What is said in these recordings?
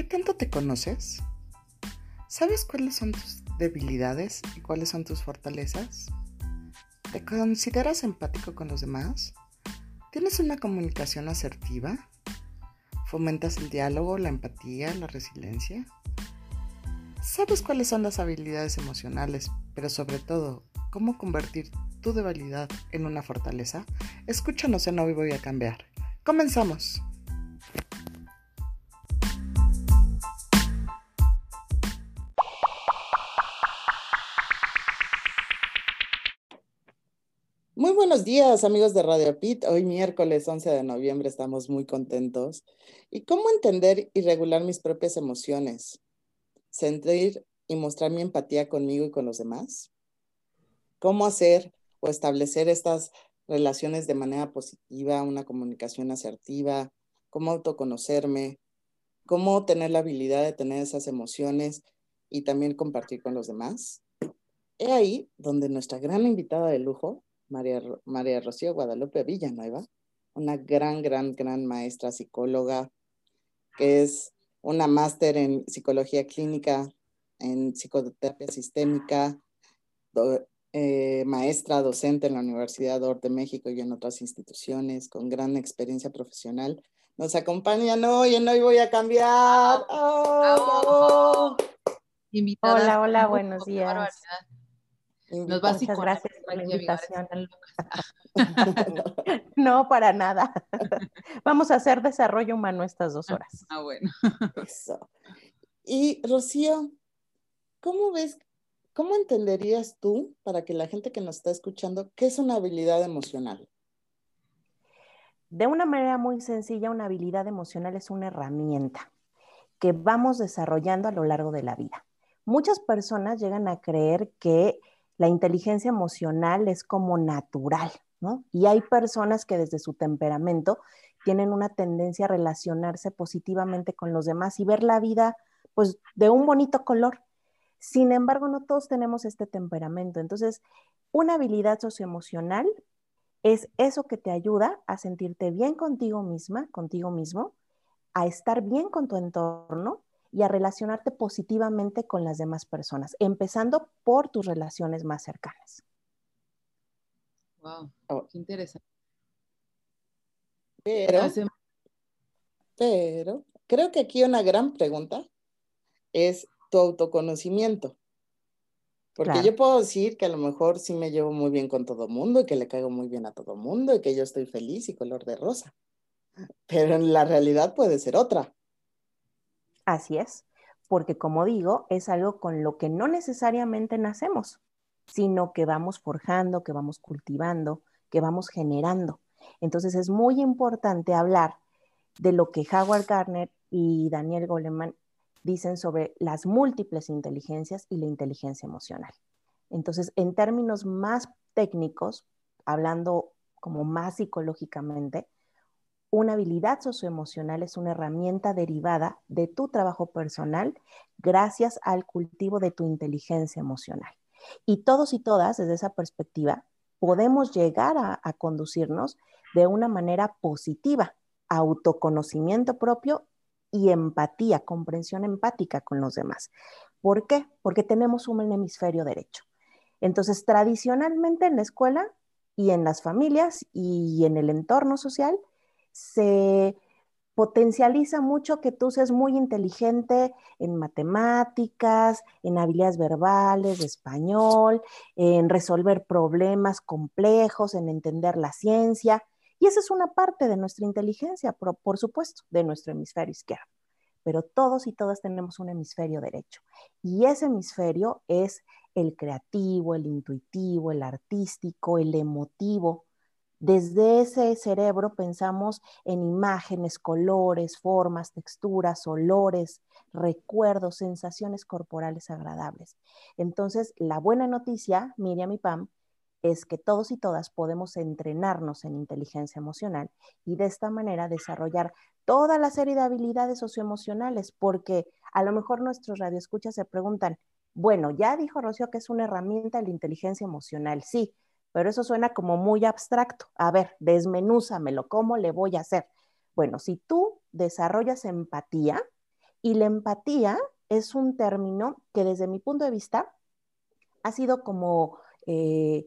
¿Qué tanto te conoces? ¿Sabes cuáles son tus debilidades y cuáles son tus fortalezas? ¿Te consideras empático con los demás? ¿Tienes una comunicación asertiva? ¿Fomentas el diálogo, la empatía, la resiliencia? ¿Sabes cuáles son las habilidades emocionales, pero sobre todo, cómo convertir tu debilidad en una fortaleza? Escúchanos en Hoy Voy a Cambiar. Comenzamos. Días, amigos de Radio Pit. Hoy miércoles 11 de noviembre estamos muy contentos. ¿Y cómo entender y regular mis propias emociones? ¿Sentir y mostrar mi empatía conmigo y con los demás? ¿Cómo hacer o establecer estas relaciones de manera positiva, una comunicación asertiva? ¿Cómo autoconocerme? ¿Cómo tener la habilidad de tener esas emociones y también compartir con los demás? He ahí donde nuestra gran invitada de lujo, María, María Rocío Guadalupe Villanueva, una gran, gran, gran maestra psicóloga, que es una máster en psicología clínica, en psicoterapia sistémica, eh, maestra docente en la Universidad de México y en otras instituciones, con gran experiencia profesional. Nos acompañan hoy en Hoy Voy a Cambiar. ¡Oh, hola, hola, buenos días. Nos Muchas gracias por la invitación. no, para nada. Vamos a hacer desarrollo humano estas dos horas. Ah, bueno. Eso. Y Rocío, ¿cómo ves, cómo entenderías tú, para que la gente que nos está escuchando, qué es una habilidad emocional? De una manera muy sencilla, una habilidad emocional es una herramienta que vamos desarrollando a lo largo de la vida. Muchas personas llegan a creer que la inteligencia emocional es como natural, ¿no? Y hay personas que desde su temperamento tienen una tendencia a relacionarse positivamente con los demás y ver la vida pues de un bonito color. Sin embargo, no todos tenemos este temperamento. Entonces, una habilidad socioemocional es eso que te ayuda a sentirte bien contigo misma, contigo mismo, a estar bien con tu entorno y a relacionarte positivamente con las demás personas, empezando por tus relaciones más cercanas. Wow, oh. qué interesante. Pero, pero creo que aquí una gran pregunta es tu autoconocimiento. Porque yo puedo decir que a lo mejor sí me llevo muy bien con todo mundo y que le caigo muy bien a todo mundo y que yo estoy feliz y color de rosa. Pero en la realidad puede ser otra. Así es, porque como digo, es algo con lo que no necesariamente nacemos, sino que vamos forjando, que vamos cultivando, que vamos generando. Entonces es muy importante hablar de lo que Howard Gardner y Daniel Goleman dicen sobre las múltiples inteligencias y la inteligencia emocional. Entonces, en términos más técnicos, hablando como más psicológicamente, una habilidad socioemocional es una herramienta derivada de tu trabajo personal gracias al cultivo de tu inteligencia emocional. Y todos y todas, desde esa perspectiva, podemos llegar a, conducirnos de una manera positiva, autoconocimiento propio y empatía, comprensión empática con los demás. ¿Por qué? Porque tenemos un hemisferio derecho. Entonces, tradicionalmente en la escuela y en las familias y en el entorno social, se potencializa mucho que tú seas muy inteligente en matemáticas, en habilidades verbales, de español, en resolver problemas complejos, en entender la ciencia. Y esa es una parte de nuestra inteligencia, por, por supuesto, de nuestro hemisferio izquierdo. Pero todos y todas tenemos un hemisferio derecho. Y ese hemisferio es el creativo, el intuitivo, el artístico, el emotivo, desde ese cerebro pensamos en imágenes, colores, formas, texturas, olores, recuerdos, sensaciones corporales agradables. Entonces, la buena noticia, Miriam y Pam, es que todos y todas podemos entrenarnos en inteligencia emocional y de esta manera desarrollar toda la serie de habilidades socioemocionales, porque a lo mejor nuestros radioescuchas se preguntan, bueno, ya dijo Rocío que es una herramienta de la inteligencia emocional, sí, pero eso suena como muy abstracto. A ver, desmenúzamelo, ¿cómo le voy a hacer? Bueno, si tú desarrollas empatía Y la empatía es un término que desde mi punto de vista ha sido como eh,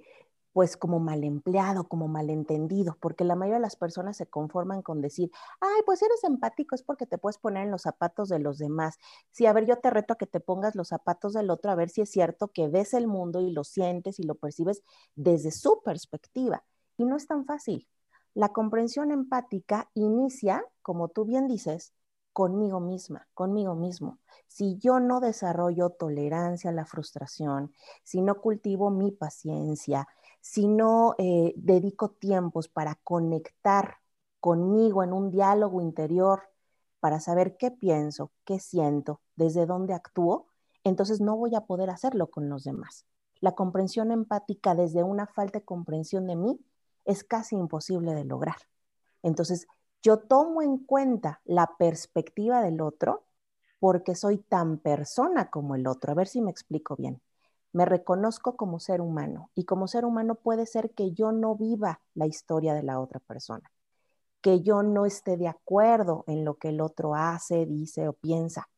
pues como mal empleado, como malentendido, porque la mayoría de las personas se conforman con decir, ay, pues eres empático, es porque te puedes poner en los zapatos de los demás. Sí, a ver, yo te reto a que te pongas los zapatos del otro, a ver si es cierto que ves el mundo y lo sientes y lo percibes desde su perspectiva. Y no es tan fácil. La comprensión empática inicia, como tú bien dices, conmigo misma, conmigo mismo. Si yo no desarrollo tolerancia a la frustración, si no cultivo mi paciencia, si no eh, dedico tiempos para conectar conmigo en un diálogo interior, para saber qué pienso, qué siento, desde dónde actúo, entonces no voy a poder hacerlo con los demás. La comprensión empática desde una falta de comprensión de mí es casi imposible de lograr. Entonces, yo tomo en cuenta la perspectiva del otro porque soy tan persona como el otro. A ver si me explico bien me reconozco como ser humano y como ser humano puede ser que yo no viva la historia de la otra persona, que yo no esté de acuerdo en lo que el otro hace, dice o piensa.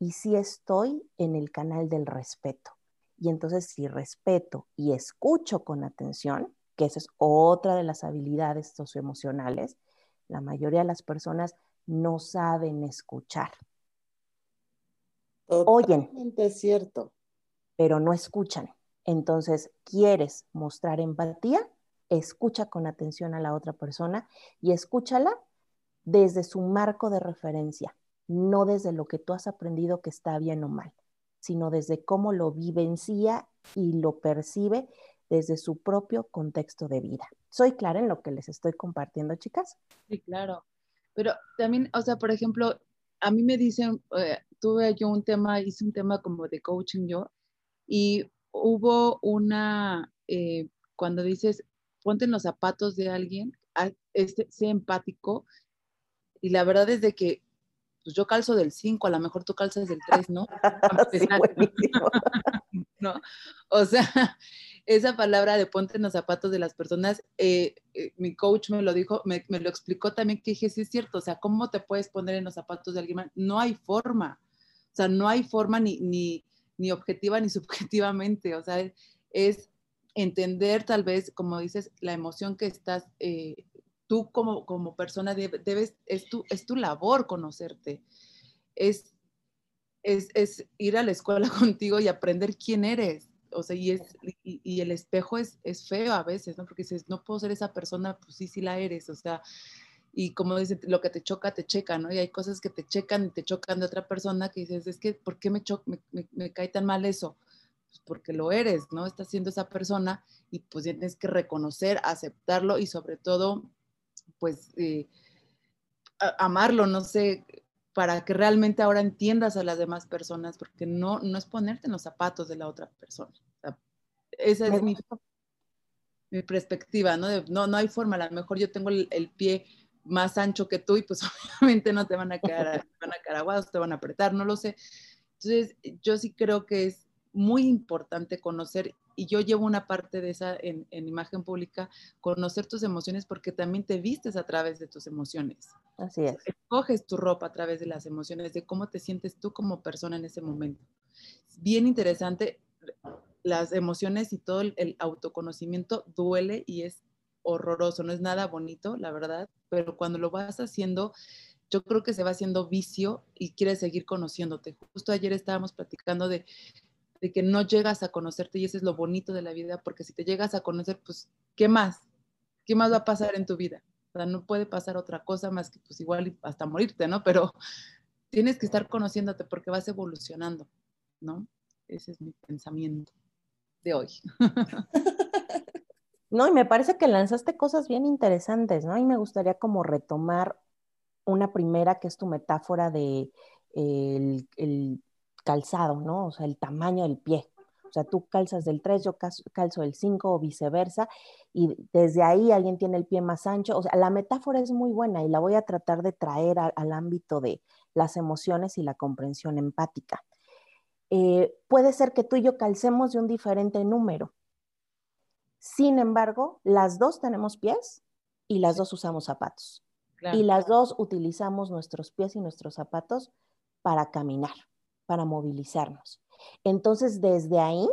Y si estoy en el canal del respeto. Y entonces si respeto y escucho con atención, que esa es otra de las habilidades socioemocionales, la mayoría de las personas no saben escuchar. Totalmente es cierto pero no escuchan. Entonces, ¿quieres mostrar empatía? Escucha con atención a la otra persona y escúchala desde su marco de referencia, no desde lo que tú has aprendido que está bien o mal, sino desde cómo lo vivencia y lo percibe desde su propio contexto de vida. ¿Soy clara en lo que les estoy compartiendo, chicas? Sí, claro. Pero también, o sea, por ejemplo, a mí me dicen, eh, tuve yo un tema, hice un tema como de coaching yo, y hubo una, eh, cuando dices, ponte en los zapatos de alguien, este, sé empático. Y la verdad es de que pues yo calzo del 5, a lo mejor tú calzas del 3, ¿no? ¿no? O sea, esa palabra de ponte en los zapatos de las personas, eh, eh, mi coach me lo dijo, me, me, lo explicó también que dije, sí es cierto, o sea, ¿cómo te puedes poner en los zapatos de alguien más? No hay forma, o sea, no hay forma ni, ni, ni objetiva ni subjetivamente, o sea, es entender tal vez, como dices, la emoción que estás, eh, tú como, como persona debes, es tu, es tu labor conocerte, es, es, es, ir a la escuela contigo y aprender quién eres, o sea, y, es, y, el espejo es, es feo a veces, ¿no? Porque dices, no puedo ser esa persona, pues sí, sí la eres, o sea, y como dice, lo que te choca, te checa, ¿no? Y hay cosas que te checan y te chocan de otra persona que dices, es que, ¿por qué me, me, me, cae tan mal eso? Pues porque lo eres, ¿no? Estás siendo esa persona y pues tienes que reconocer, aceptarlo y sobre todo, pues, eh, amarlo, no sé, para que realmente ahora entiendas a las demás personas, porque no, no es ponerte en los zapatos de la otra persona. esa es mi, mi, perspectiva, ¿no? no, no hay forma, a lo mejor yo tengo el, el pie más ancho que tú y pues obviamente no te van a quedar, van a quedar aguados, te van a apretar, no lo sé. Entonces, yo sí creo que es muy importante conocer, y yo llevo una parte de esa en, en, imagen pública, conocer tus emociones porque también te vistes a través de tus emociones. Así es. Escoges tu ropa a través de las emociones, de cómo te sientes tú como persona en ese momento. Bien interesante, las emociones y todo el, el autoconocimiento duele y es horroroso, no es nada bonito, la verdad, pero cuando lo vas haciendo, yo creo que se va haciendo vicio y quieres seguir conociéndote. Justo ayer estábamos platicando de, que no llegas a conocerte y eso es lo bonito de la vida, porque si te llegas a conocer, pues, ¿qué más? ¿Qué más va a pasar en tu vida? No puede pasar otra cosa más que pues igual hasta morirte, ¿no? Pero tienes que estar conociéndote porque vas evolucionando, ¿no? Ese es mi pensamiento de hoy. No, y me parece que lanzaste cosas bien interesantes, ¿no? Y me gustaría como retomar una primera que es tu metáfora de el, calzado, ¿no? O sea, el tamaño del pie. O sea, tú calzas del 3, yo calzo del 5 o viceversa, y desde ahí alguien tiene el pie más ancho. O sea, la metáfora es muy buena y la voy a tratar de traer al ámbito de las emociones y la comprensión empática. Eh, puede ser que tú y yo calcemos de un diferente número, sin embargo, las dos tenemos pies y las dos usamos zapatos. Y las dos utilizamos nuestros pies y nuestros zapatos para caminar, para movilizarnos. Entonces, desde ahí,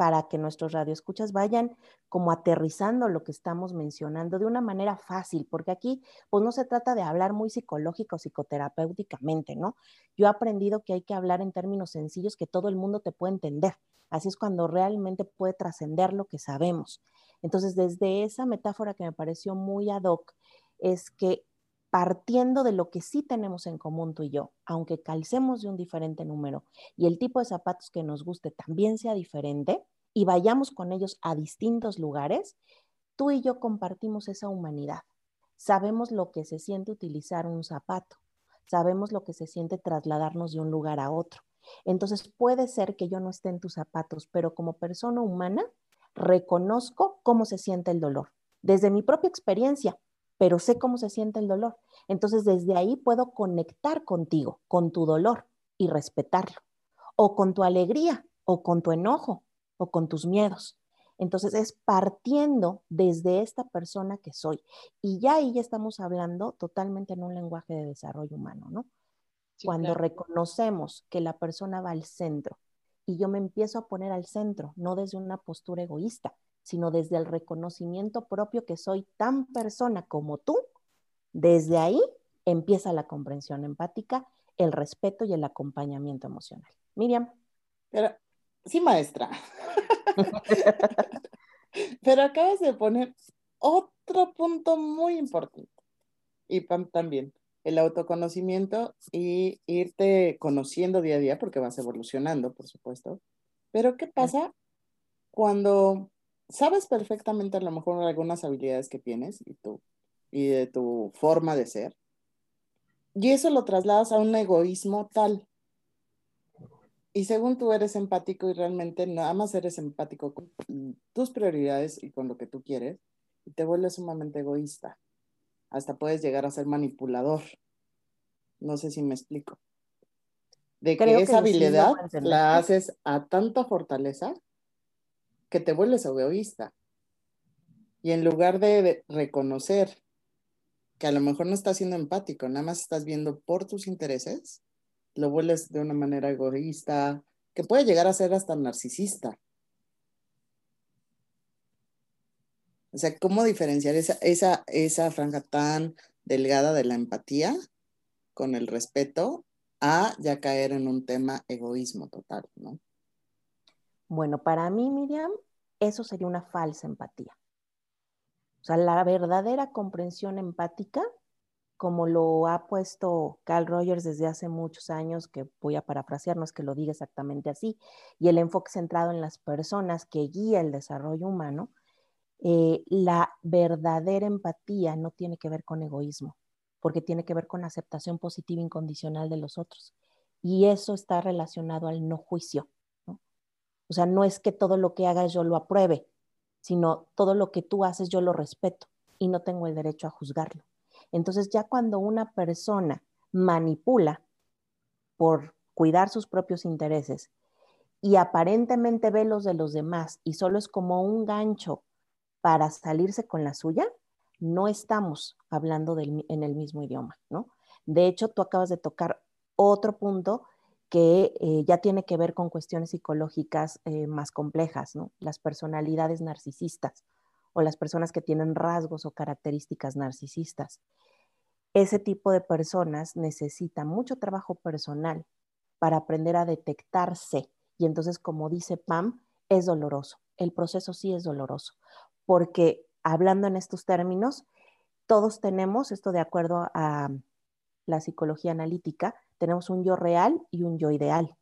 para que nuestros radioescuchas vayan como aterrizando lo que estamos mencionando de una manera fácil, porque aquí pues no se trata de hablar muy psicológico psicoterapéuticamente, ¿no? Yo he aprendido que hay que hablar en términos sencillos que todo el mundo te puede entender. Así es cuando realmente puede trascender lo que sabemos. Entonces, desde esa metáfora que me pareció muy ad hoc, es que partiendo de lo que sí tenemos en común tú y yo, aunque calcemos de un diferente número y el tipo de zapatos que nos guste también sea diferente y vayamos con ellos a distintos lugares, tú y yo compartimos esa humanidad. Sabemos lo que se siente utilizar un zapato, sabemos lo que se siente trasladarnos de un lugar a otro. Entonces puede ser que yo no esté en tus zapatos, pero como persona humana reconozco cómo se siente el dolor, desde mi propia experiencia, pero sé cómo se siente el dolor. Entonces desde ahí puedo conectar contigo, con tu dolor y respetarlo, o con tu alegría, o con tu enojo, o con tus miedos. Entonces es partiendo desde esta persona que soy. Y ya ahí ya estamos hablando totalmente en un lenguaje de desarrollo humano, ¿no? Cuando reconocemos que la persona va al centro y yo me empiezo a poner al centro, no desde una postura egoísta, sino desde el reconocimiento propio que soy tan persona como tú, desde ahí empieza la comprensión empática, el respeto y el acompañamiento emocional. Miriam. Pero, sí, maestra. Pero acabas de poner otro punto muy importante. Y Pam también, el autoconocimiento y irte conociendo día a día, porque vas evolucionando, por supuesto. Pero, ¿qué pasa cuando sabes perfectamente a lo mejor algunas habilidades que tienes y, tú, y de tu forma de ser, y eso lo trasladas a un egoísmo tal. Y según tú eres empático y realmente nada más eres empático con tus prioridades y con lo que tú quieres, y te vuelves sumamente egoísta. Hasta puedes llegar a ser manipulador. No sé si me explico. De que esa habilidad la haces a tanta fortaleza que te vuelves egoísta. Y en lugar de reconocer que a lo mejor no estás siendo empático, nada más estás viendo por tus intereses, lo vuelves de una manera egoísta, que puede llegar a ser hasta narcisista. O sea, ¿cómo diferenciar esa, esa, esa franja tan delgada de la empatía con el respeto a ya caer en un tema egoísmo total, ¿no? Bueno, para mí, Miriam, eso sería una falsa empatía. O sea, la verdadera comprensión empática, como lo ha puesto Carl Rogers desde hace muchos años, que voy a parafrasear, no es que lo diga exactamente así, y el enfoque centrado en las personas que guía el desarrollo humano, eh, la verdadera empatía no tiene que ver con egoísmo, porque tiene que ver con aceptación positiva incondicional de los otros. Y eso está relacionado al no juicio. O sea, no es que todo lo que hagas yo lo apruebe, sino todo lo que tú haces yo lo respeto y no tengo el derecho a juzgarlo. Entonces ya cuando una persona manipula por cuidar sus propios intereses y aparentemente ve los de los demás y solo es como un gancho para salirse con la suya, no estamos hablando en el mismo idioma, ¿no? De hecho, tú acabas de tocar otro punto que eh, ya tiene que ver con cuestiones psicológicas eh, más complejas. Las personalidades narcisistas o las personas que tienen rasgos o características narcisistas. Ese tipo de personas necesita mucho trabajo personal para aprender a detectarse. Y entonces, como dice Pam, es doloroso. El proceso sí es doloroso, porque hablando en estos términos, todos tenemos, esto de acuerdo a la psicología analítica, tenemos un yo real y un yo ideal.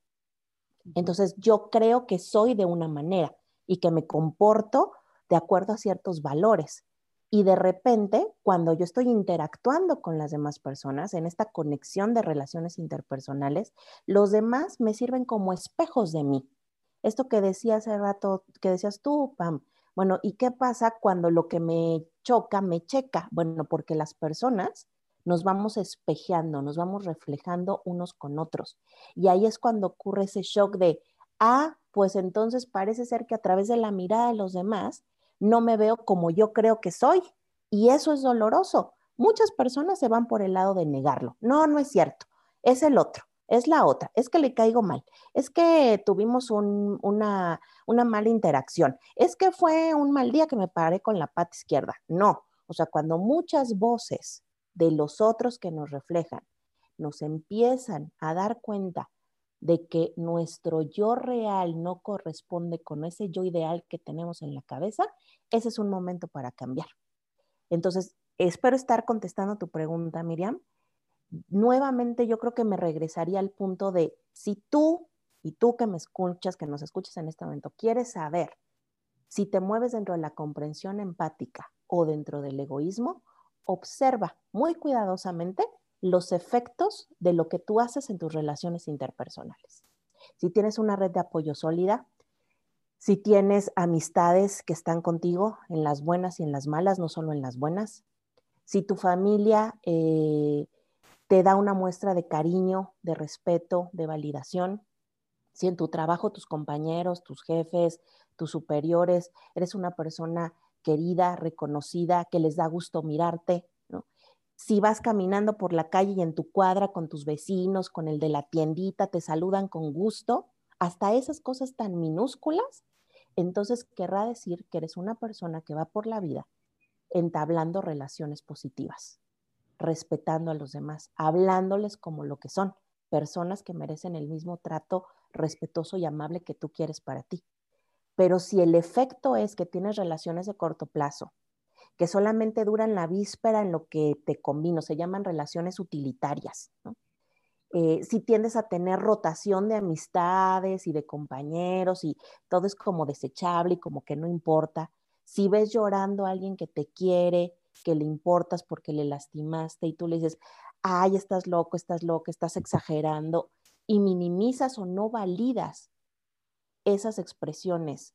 Entonces yo creo que soy de una manera y que me comporto de acuerdo a ciertos valores. Y de repente, cuando yo estoy interactuando con las demás personas, en esta conexión de relaciones interpersonales, los demás me sirven como espejos de mí. Esto que decía hace rato, que decías tú, Pam, bueno, ¿y qué pasa cuando lo que me choca me checa? Bueno, porque las personas nos vamos espejeando, nos vamos reflejando unos con otros. Y ahí es cuando ocurre ese shock de, ah, pues entonces parece ser que a través de la mirada de los demás no me veo como yo creo que soy. Y eso es doloroso. Muchas personas se van por el lado de negarlo. No, no es cierto. Es el otro. es la otra, es que le caigo mal, es que tuvimos una, una mala interacción, es que fue un mal día que me paré con la pata izquierda. No, o sea, cuando muchas voces de los otros que nos reflejan nos empiezan a dar cuenta de que nuestro yo real no corresponde con ese yo ideal que tenemos en la cabeza, ese es un momento para cambiar. Entonces, espero estar contestando tu pregunta, Miriam. Nuevamente yo creo que me regresaría al punto de si tú y tú que me escuchas, que nos escuchas en este momento, quieres saber si te mueves dentro de la comprensión empática o dentro del egoísmo, observa muy cuidadosamente los efectos de lo que tú haces en tus relaciones interpersonales. Si tienes una red de apoyo sólida, si tienes amistades que están contigo en las buenas y en las malas, no solo en las buenas, si tu familia eh, te da una muestra de cariño, de respeto, de validación, si en tu trabajo tus compañeros, tus jefes, tus superiores, eres una persona querida, reconocida, que les da gusto mirarte, si vas caminando por la calle y en tu cuadra con tus vecinos, con el de la tiendita, te saludan con gusto, hasta esas cosas tan minúsculas, entonces querrá decir que eres una persona que va por la vida entablando relaciones positivas, respetando a los demás, hablándoles como lo que son, personas que merecen el mismo trato respetuoso y amable que tú quieres para ti. Pero si el efecto es que tienes relaciones de corto plazo, que solamente duran la víspera en lo que te convino, se llaman relaciones utilitarias. Eh, si tiendes a tener rotación de amistades y de compañeros y todo es como desechable y como que no importa, si ves llorando a alguien que te quiere, que le importas porque le lastimaste y tú le dices, ay, estás loco, estás loco, estás exagerando, y minimizas o no validas esas expresiones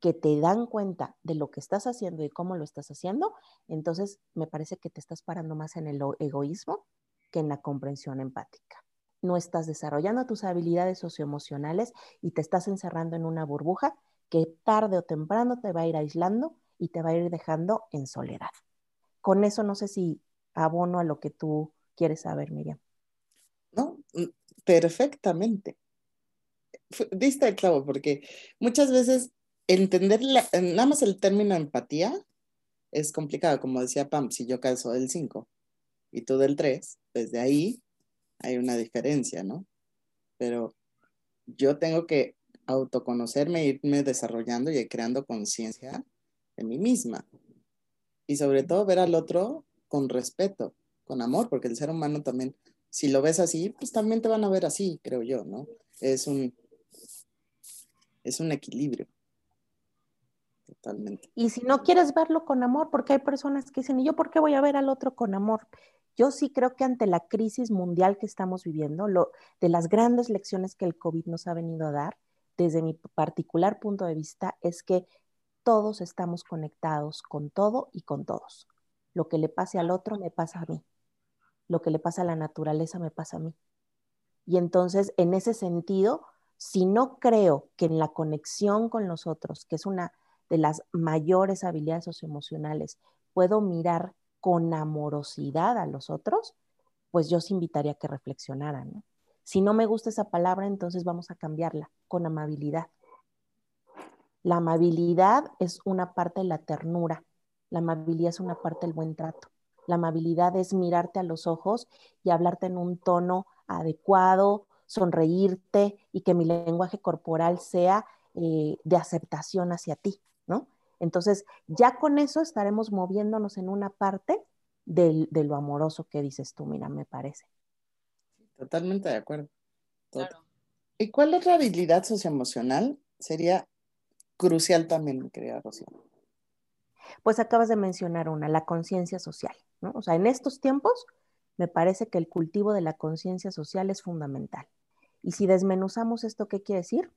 que te dan cuenta de lo que estás haciendo y cómo lo estás haciendo, entonces me parece que te estás parando más en el egoísmo que en la comprensión empática. No estás desarrollando tus habilidades socioemocionales y te estás encerrando en una burbuja que tarde o temprano te va a ir aislando y te va a ir dejando en soledad. Con eso no sé si abono a lo que tú quieres saber, Miriam. No, mm, perfectamente. Diste el clavo, porque muchas veces entender nada más el término empatía es complicado, como decía Pam, si yo calzo del 5 y tú del 3, pues de ahí hay una diferencia, ¿no? Pero yo tengo que autoconocerme, irme desarrollando y creando conciencia de mí misma. Y sobre todo ver al otro con respeto, con amor, porque el ser humano también, si lo ves así, pues también te van a ver así, creo yo, ¿no? Es un, es un equilibrio. Totalmente. Y si no quieres verlo con amor, porque hay personas que dicen, ¿y yo por qué voy a ver al otro con amor? Yo sí creo que ante la crisis mundial que estamos viviendo, lo, de las grandes lecciones que el COVID nos ha venido a dar, desde mi particular punto de vista, es que todos estamos conectados con todo y con todos. Lo que le pase al otro me pasa a mí. Lo que le pasa a la naturaleza me pasa a mí. Y entonces, en ese sentido, si no creo que en la conexión con los otros, que es una de las mayores habilidades socioemocionales, puedo mirar con amorosidad a los otros, pues yo os invitaría a que reflexionaran. Si no me gusta esa palabra, entonces vamos a cambiarla con amabilidad. La amabilidad es una parte de la ternura, la amabilidad es una parte del buen trato. La amabilidad es mirarte a los ojos y hablarte en un tono adecuado, sonreírte y que mi lenguaje corporal sea eh, de aceptación hacia ti. ¿no? Entonces, ya con eso estaremos moviéndonos en una parte de lo amoroso que dices tú, mira, me parece. Totalmente de acuerdo. ¿Y cuál otra habilidad socioemocional sería crucial también, querida Rocío? Pues acabas de mencionar una, la conciencia social, ¿no? O sea, en estos tiempos me parece que el cultivo de la conciencia social es fundamental. Y si desmenuzamos esto, ¿qué quiere decir?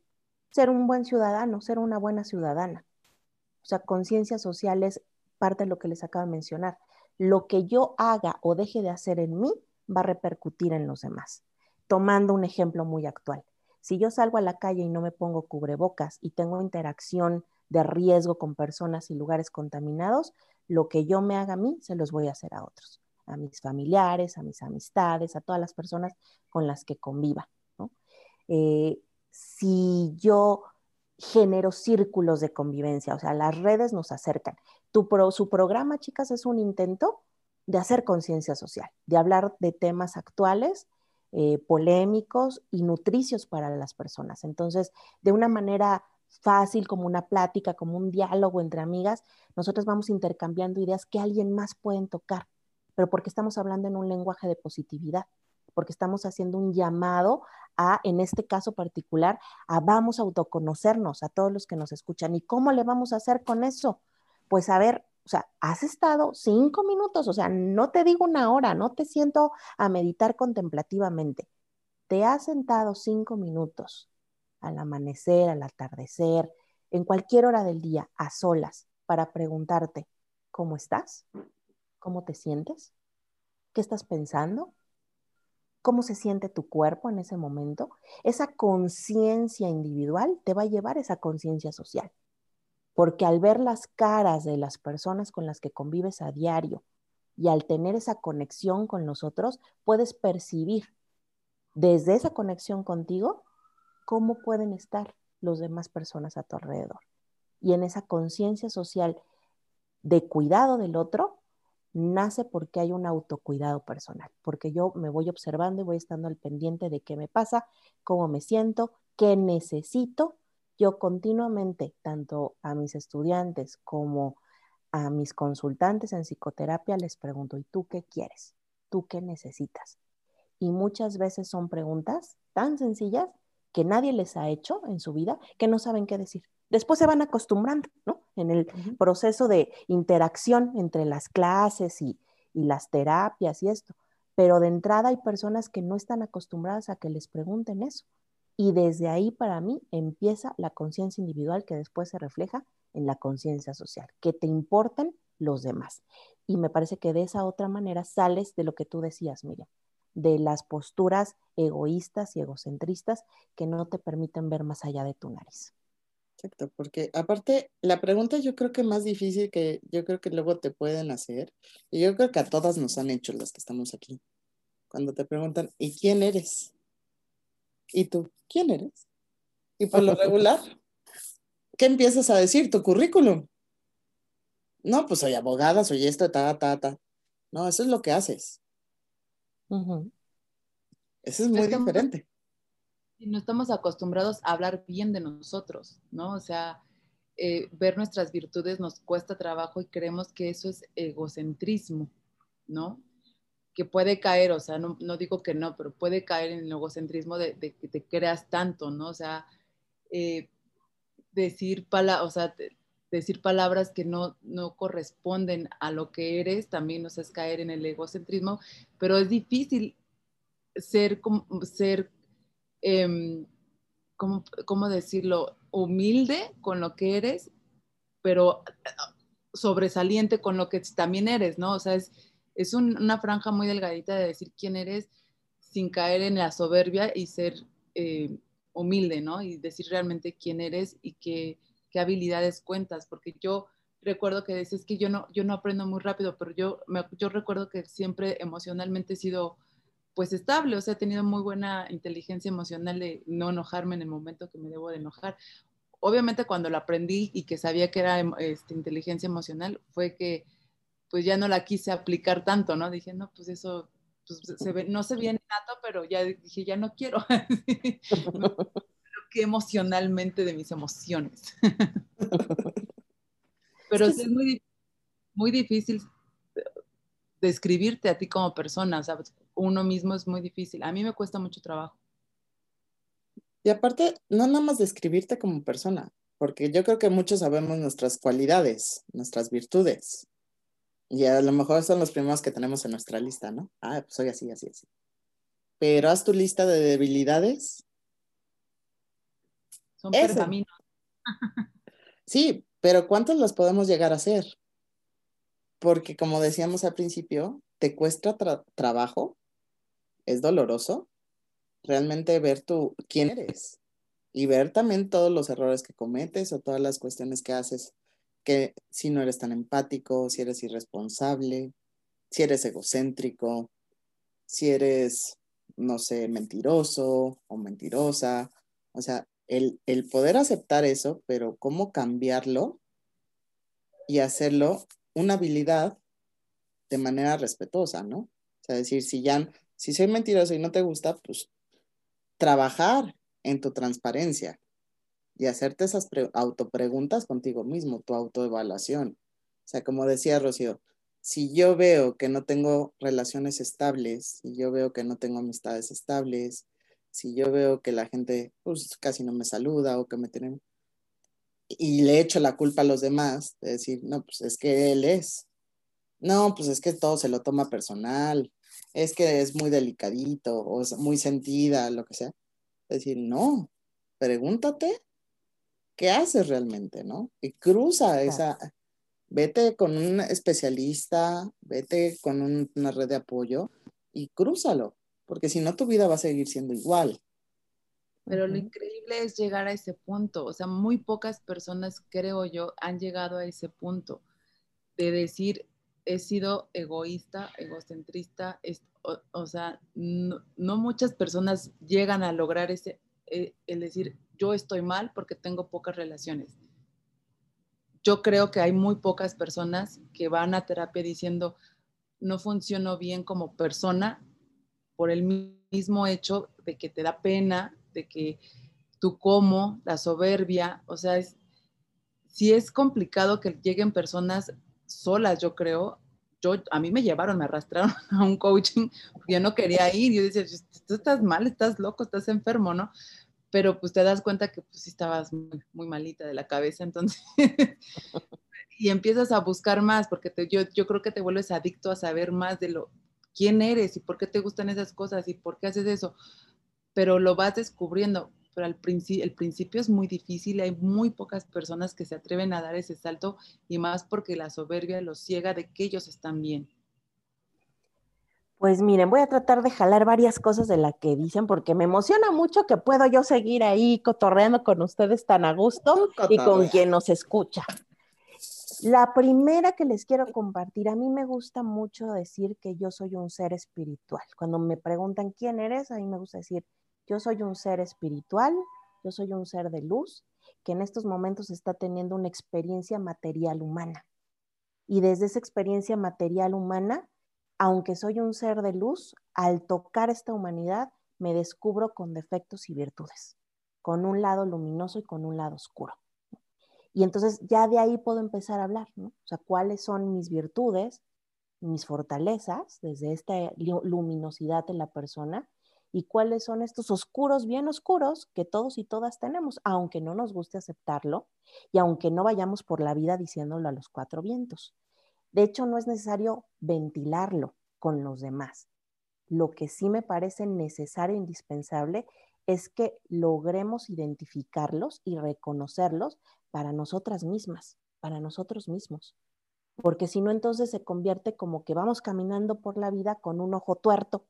Ser un buen ciudadano, ser una buena ciudadana. O sea, conciencia social es parte de lo que les acabo de mencionar. Lo que yo haga o deje de hacer en mí va a repercutir en los demás. Tomando un ejemplo muy actual. Si yo salgo a la calle y no me pongo cubrebocas y tengo interacción de riesgo con personas y lugares contaminados, lo que yo me haga a mí se los voy a hacer a otros. a mis familiares, a mis amistades, a todas las personas con las que conviva. Eh, si yo genero círculos de convivencia, o sea, las redes nos acercan. Tu su programa, chicas, es un intento de hacer conciencia social, de hablar de temas actuales, eh, polémicos y nutricios para las personas. Entonces, de una manera fácil, como una plática, como un diálogo entre amigas, nosotros vamos intercambiando ideas que alguien más pueden tocar, pero porque estamos hablando en un lenguaje de positividad, porque estamos haciendo un llamado a, en este caso particular, a vamos a autoconocernos a todos los que nos escuchan. ¿Y cómo le vamos a hacer con eso? Pues a ver, o sea, has estado cinco minutos, o sea, no te digo una hora, no te siento a meditar contemplativamente. Te has sentado cinco minutos al amanecer, al atardecer, en cualquier hora del día, a solas, para preguntarte, ¿cómo estás? ¿Cómo te sientes? ¿Qué estás pensando? ¿Cómo se siente tu cuerpo en ese momento? Esa conciencia individual te va a llevar a esa conciencia social porque al ver las caras de las personas con las que convives a diario y al tener esa conexión con nosotros, puedes percibir desde esa conexión contigo cómo pueden estar los demás personas a tu alrededor. Y en esa conciencia social de cuidado del otro, nace porque hay un autocuidado personal, porque yo me voy observando y voy estando al pendiente de qué me pasa, cómo me siento, qué necesito yo continuamente, tanto a mis estudiantes como a mis consultantes en psicoterapia, les pregunto, ¿y tú qué quieres? ¿Tú qué necesitas? Y muchas veces son preguntas tan sencillas que nadie les ha hecho en su vida que no saben qué decir. Después se van acostumbrando, ¿no? En el proceso de interacción entre las clases y, y las terapias y esto. Pero de entrada hay personas que no están acostumbradas a que les pregunten eso. Y desde ahí para mí empieza la conciencia individual que después se refleja en la conciencia social, que te importan los demás. Y me parece que de esa otra manera sales de lo que tú decías, Miriam, de las posturas egoístas y egocentristas que no te permiten ver más allá de tu nariz. Exacto, porque aparte la pregunta yo creo que más difícil que yo creo que luego te pueden hacer, y yo creo que a todas nos han hecho las que estamos aquí, cuando te preguntan, ¿y quién eres? ¿Y tú quién eres? Y por lo regular, ¿qué empiezas a decir? Tu currículum. No, pues soy abogada, soy esto, ta, ta, ta. No, eso es lo que haces. Eso es muy diferente. No estamos acostumbrados a hablar bien de nosotros, ¿no? O sea, eh, ver nuestras virtudes nos cuesta trabajo y creemos que eso es egocentrismo, ¿no? que puede caer, o sea, no, digo que no, pero puede caer en el egocentrismo de, que te creas tanto, ¿no? O sea, eh, decir, o sea, decir palabras que no, no corresponden a lo que eres, también nos es caer en el egocentrismo, pero es difícil ser, ser em, ¿cómo, decirlo? Humilde con lo que eres, pero sobresaliente con lo que también eres, ¿no? O sea, es, es una franja muy delgadita de decir quién eres sin caer en la soberbia y ser eh, humilde, ¿no? Y decir realmente quién eres y qué, habilidades cuentas, porque yo recuerdo que dices que yo no, yo no aprendo muy rápido, pero yo, yo recuerdo que siempre emocionalmente he sido pues estable, o sea, he tenido muy buena inteligencia emocional de no enojarme en el momento que me debo de enojar. Obviamente cuando lo aprendí y que sabía que era este, inteligencia emocional, fue que pues ya no la quise aplicar tanto, ¿no? Dije, no, pues eso pues, se ve, no se ve nato, pero ya dije, ya no quiero. que emocionalmente de mis emociones. pero es, es muy, muy difícil describirte a ti como persona, ¿sabes? Uno mismo es muy difícil. A mí me cuesta mucho trabajo. Y aparte, no nada más describirte como persona, porque yo creo que muchos sabemos nuestras cualidades, nuestras virtudes, y a lo mejor son los primeros que tenemos en nuestra lista, ¿no? Ah, pues soy así, así, así. Pero haz tu lista de debilidades. Son pergaminos. sí, pero ¿cuántos los podemos llegar a hacer? Porque como decíamos al principio, te cuesta trabajo, es doloroso, realmente ver tú quién eres y ver también todos los errores que cometes o todas las cuestiones que haces que si no eres tan empático, si eres irresponsable, si eres egocéntrico, si eres, no sé, mentiroso o mentirosa. O sea, el, el poder aceptar eso, pero cómo cambiarlo y hacerlo una habilidad de manera respetuosa, ¿no? O sea, decir, si ya, si soy mentiroso y no te gusta, pues trabajar en tu transparencia y hacerte esas autopreguntas contigo mismo, tu autoevaluación. O sea, como decía Rocío, si yo veo que no tengo relaciones estables, si yo veo que no tengo amistades estables, si yo veo que la gente pues casi no me saluda o que me tienen y le echo la culpa a los demás, de decir, no, pues es que él es. No, pues es que todo se lo toma personal, es que es muy delicadito o es muy sentida, lo que sea. Es decir, no, pregúntate qué haces realmente, ¿no? Y cruza esa, vete con un especialista, vete con una red de apoyo y crúzalo, porque si no tu vida va a seguir siendo igual. Pero lo increíble es llegar a ese punto, o sea, muy pocas personas, creo yo, han llegado a ese punto de decir, he sido egoísta, egocentrista, o, sea, no, muchas personas llegan a lograr ese, eh, el decir, yo estoy mal porque tengo pocas relaciones. Yo creo que hay muy pocas personas que van a terapia diciendo, no funciono bien como persona por el mismo hecho de que te da pena, de que tú como, la soberbia, o sea, es, si es complicado que lleguen personas solas, yo creo. Yo, a mí me llevaron, me arrastraron a un coaching, yo no quería ir. Yo decía, tú estás mal, estás loco, estás enfermo, ¿no? pero pues te das cuenta que pues estabas muy, malita de la cabeza, entonces, y empiezas a buscar más, porque yo, yo creo que te vuelves adicto a saber más de lo, quién eres y por qué te gustan esas cosas y por qué haces eso, pero lo vas descubriendo, pero al principio, el principio es muy difícil, hay muy pocas personas que se atreven a dar ese salto y más porque la soberbia los ciega de que ellos están bien. Pues miren, voy a tratar de jalar varias cosas de la que dicen porque me emociona mucho que puedo yo seguir ahí cotorreando con ustedes tan a gusto y con quien nos escucha. La primera que les quiero compartir, a mí me gusta mucho decir que yo soy un ser espiritual. Cuando me preguntan quién eres, a mí me gusta decir, yo soy un ser espiritual, yo soy un ser de luz que en estos momentos está teniendo una experiencia material humana. Y desde esa experiencia material humana, aunque soy un ser de luz, al tocar esta humanidad me descubro con defectos y virtudes, con un lado luminoso y con un lado oscuro. Y entonces ya de ahí puedo empezar a hablar, ¿no? O sea, cuáles son mis virtudes, mis fortalezas, desde esta luminosidad de la persona, y cuáles son estos oscuros, bien oscuros, que todos y todas tenemos, aunque no nos guste aceptarlo y aunque no vayamos por la vida diciéndolo a los cuatro vientos. De hecho, no es necesario ventilarlo con los demás. Lo que sí me parece necesario e indispensable es que logremos identificarlos y reconocerlos para nosotras mismas, para nosotros mismos. Porque si no, entonces se convierte como que vamos caminando por la vida con un ojo tuerto,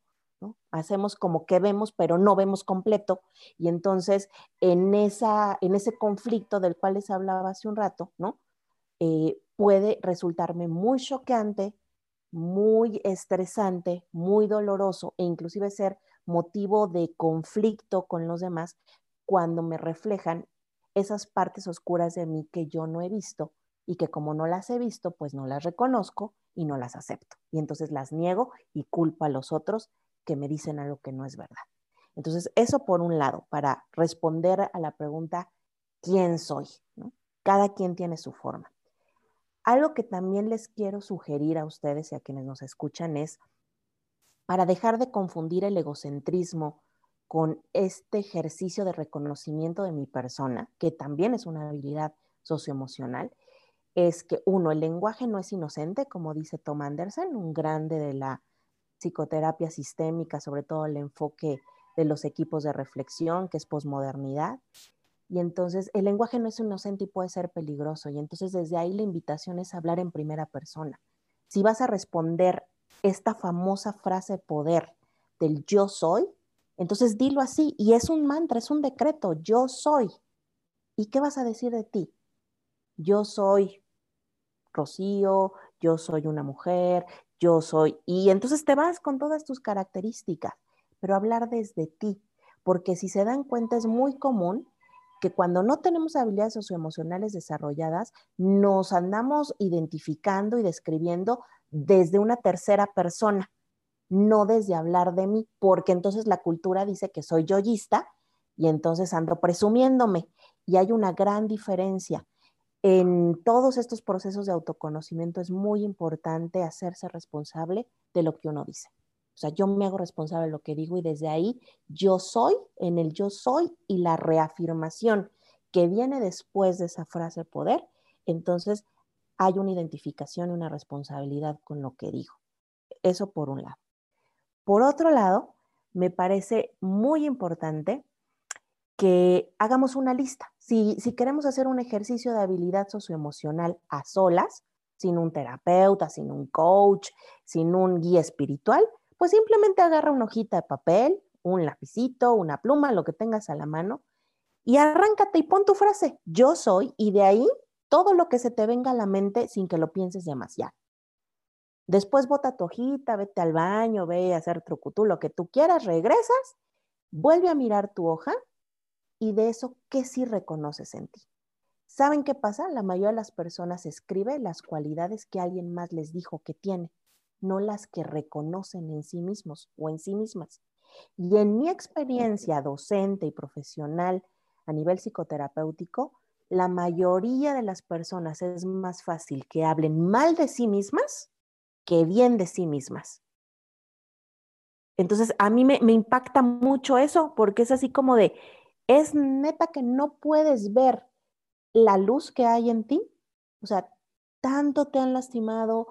Hacemos como que vemos, pero no vemos completo. Y entonces, en, esa, en ese conflicto del cual les hablaba hace un rato, ¿no? Eh, puede resultarme muy choqueante, muy estresante, muy doloroso e inclusive ser motivo de conflicto con los demás cuando me reflejan esas partes oscuras de mí que yo no he visto y que como no las he visto, pues no las reconozco y no las acepto. Y entonces las niego y culpo a los otros que me dicen algo que no es verdad. Entonces, eso por un lado, para responder a la pregunta, ¿quién soy? Cada quien tiene su forma. Algo que también les quiero sugerir a ustedes y a quienes nos escuchan es, para dejar de confundir el egocentrismo con este ejercicio de reconocimiento de mi persona, que también es una habilidad socioemocional, es que uno, el lenguaje no es inocente, como dice Tom Anderson, un grande de la psicoterapia sistémica, sobre todo el enfoque de los equipos de reflexión, que es posmodernidad. Y entonces el lenguaje no es inocente y puede ser peligroso. Y entonces desde ahí la invitación es hablar en primera persona. Si vas a responder esta famosa frase poder del yo soy, entonces dilo así. Y es un mantra, es un decreto, yo soy. ¿Y qué vas a decir de ti? Yo soy Rocío, yo soy una mujer, yo soy, y entonces te vas con todas tus características, pero hablar desde ti, porque si se dan cuenta es muy común que cuando no tenemos habilidades socioemocionales desarrolladas, nos andamos identificando y describiendo desde una tercera persona, no desde hablar de mí, porque entonces la cultura dice que soy yoyista y entonces ando presumiéndome. Y hay una gran diferencia. En todos estos procesos de autoconocimiento es muy importante hacerse responsable de lo que uno dice. O sea, yo me hago responsable de lo que digo y desde ahí yo soy, en el yo soy y la reafirmación que viene después de esa frase poder, entonces hay una identificación y una responsabilidad con lo que digo. Eso por un lado. Por otro lado, me parece muy importante que hagamos una lista. Si, queremos hacer un ejercicio de habilidad socioemocional a solas, sin un terapeuta, sin un coach, sin un guía espiritual, pues simplemente agarra una hojita de papel, un lapicito, una pluma, lo que tengas a la mano, y arráncate y pon tu frase, yo soy, y de ahí todo lo que se te venga a la mente sin que lo pienses demasiado. Después bota tu hojita, vete al baño, ve a hacer trucutú, lo que tú quieras, regresas, vuelve a mirar tu hoja y de eso, ¿qué sí reconoces en ti? ¿Saben qué pasa? La mayoría de las personas escribe las cualidades que alguien más les dijo que tiene, no las que reconocen en sí mismos o en sí mismas. Y en mi experiencia docente y profesional a nivel psicoterapéutico, la mayoría de las personas es más fácil que hablen mal de sí mismas que bien de sí mismas. Entonces, a mí me, me impacta mucho eso porque es así como de, es neta que no puedes ver la luz que hay en ti. O sea, tanto te han lastimado,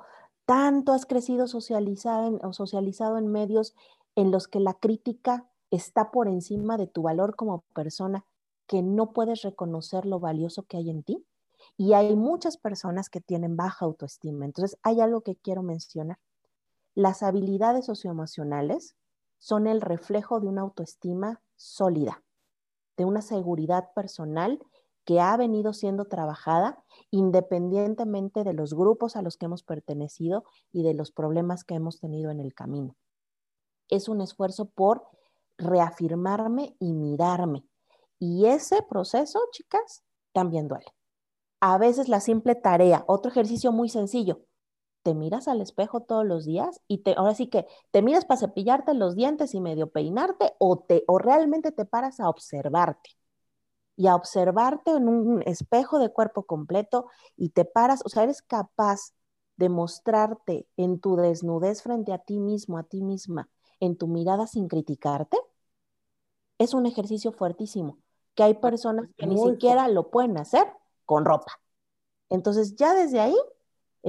tanto has crecido socializado en, medios en los que la crítica está por encima de tu valor como persona, que no puedes reconocer lo valioso que hay en ti. Y hay muchas personas que tienen baja autoestima. Entonces, hay algo que quiero mencionar. Las habilidades socioemocionales son el reflejo de una autoestima sólida de una seguridad personal que ha venido siendo trabajada independientemente de los grupos a los que hemos pertenecido y de los problemas que hemos tenido en el camino. Es un esfuerzo por reafirmarme y mirarme. Y ese proceso, chicas, también duele. A veces la simple tarea, otro ejercicio muy sencillo, te miras al espejo todos los días y te, ahora sí que te miras para cepillarte los dientes y medio peinarte o, te, o realmente te paras a observarte y a observarte en un espejo de cuerpo completo y te paras, o sea, eres capaz de mostrarte en tu desnudez frente a ti mismo, a ti misma, en tu mirada sin criticarte, es un ejercicio fuertísimo, que hay personas que ni siquiera lo pueden hacer con ropa. Entonces ya desde ahí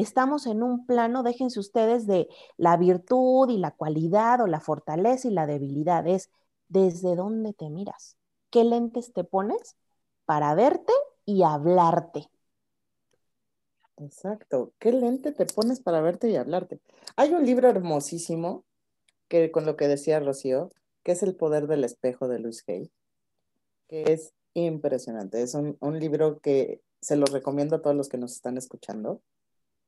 estamos en un plano, déjense ustedes, de la virtud y la cualidad o la fortaleza y la debilidad. Es desde dónde te miras, qué lentes te pones para verte y hablarte. Exacto, qué lente te pones para verte y hablarte. Hay un libro hermosísimo que con lo que decía Rocío, que es El poder del espejo de Luis Hay, que es impresionante. Es un, un libro que se lo recomiendo a todos los que nos están escuchando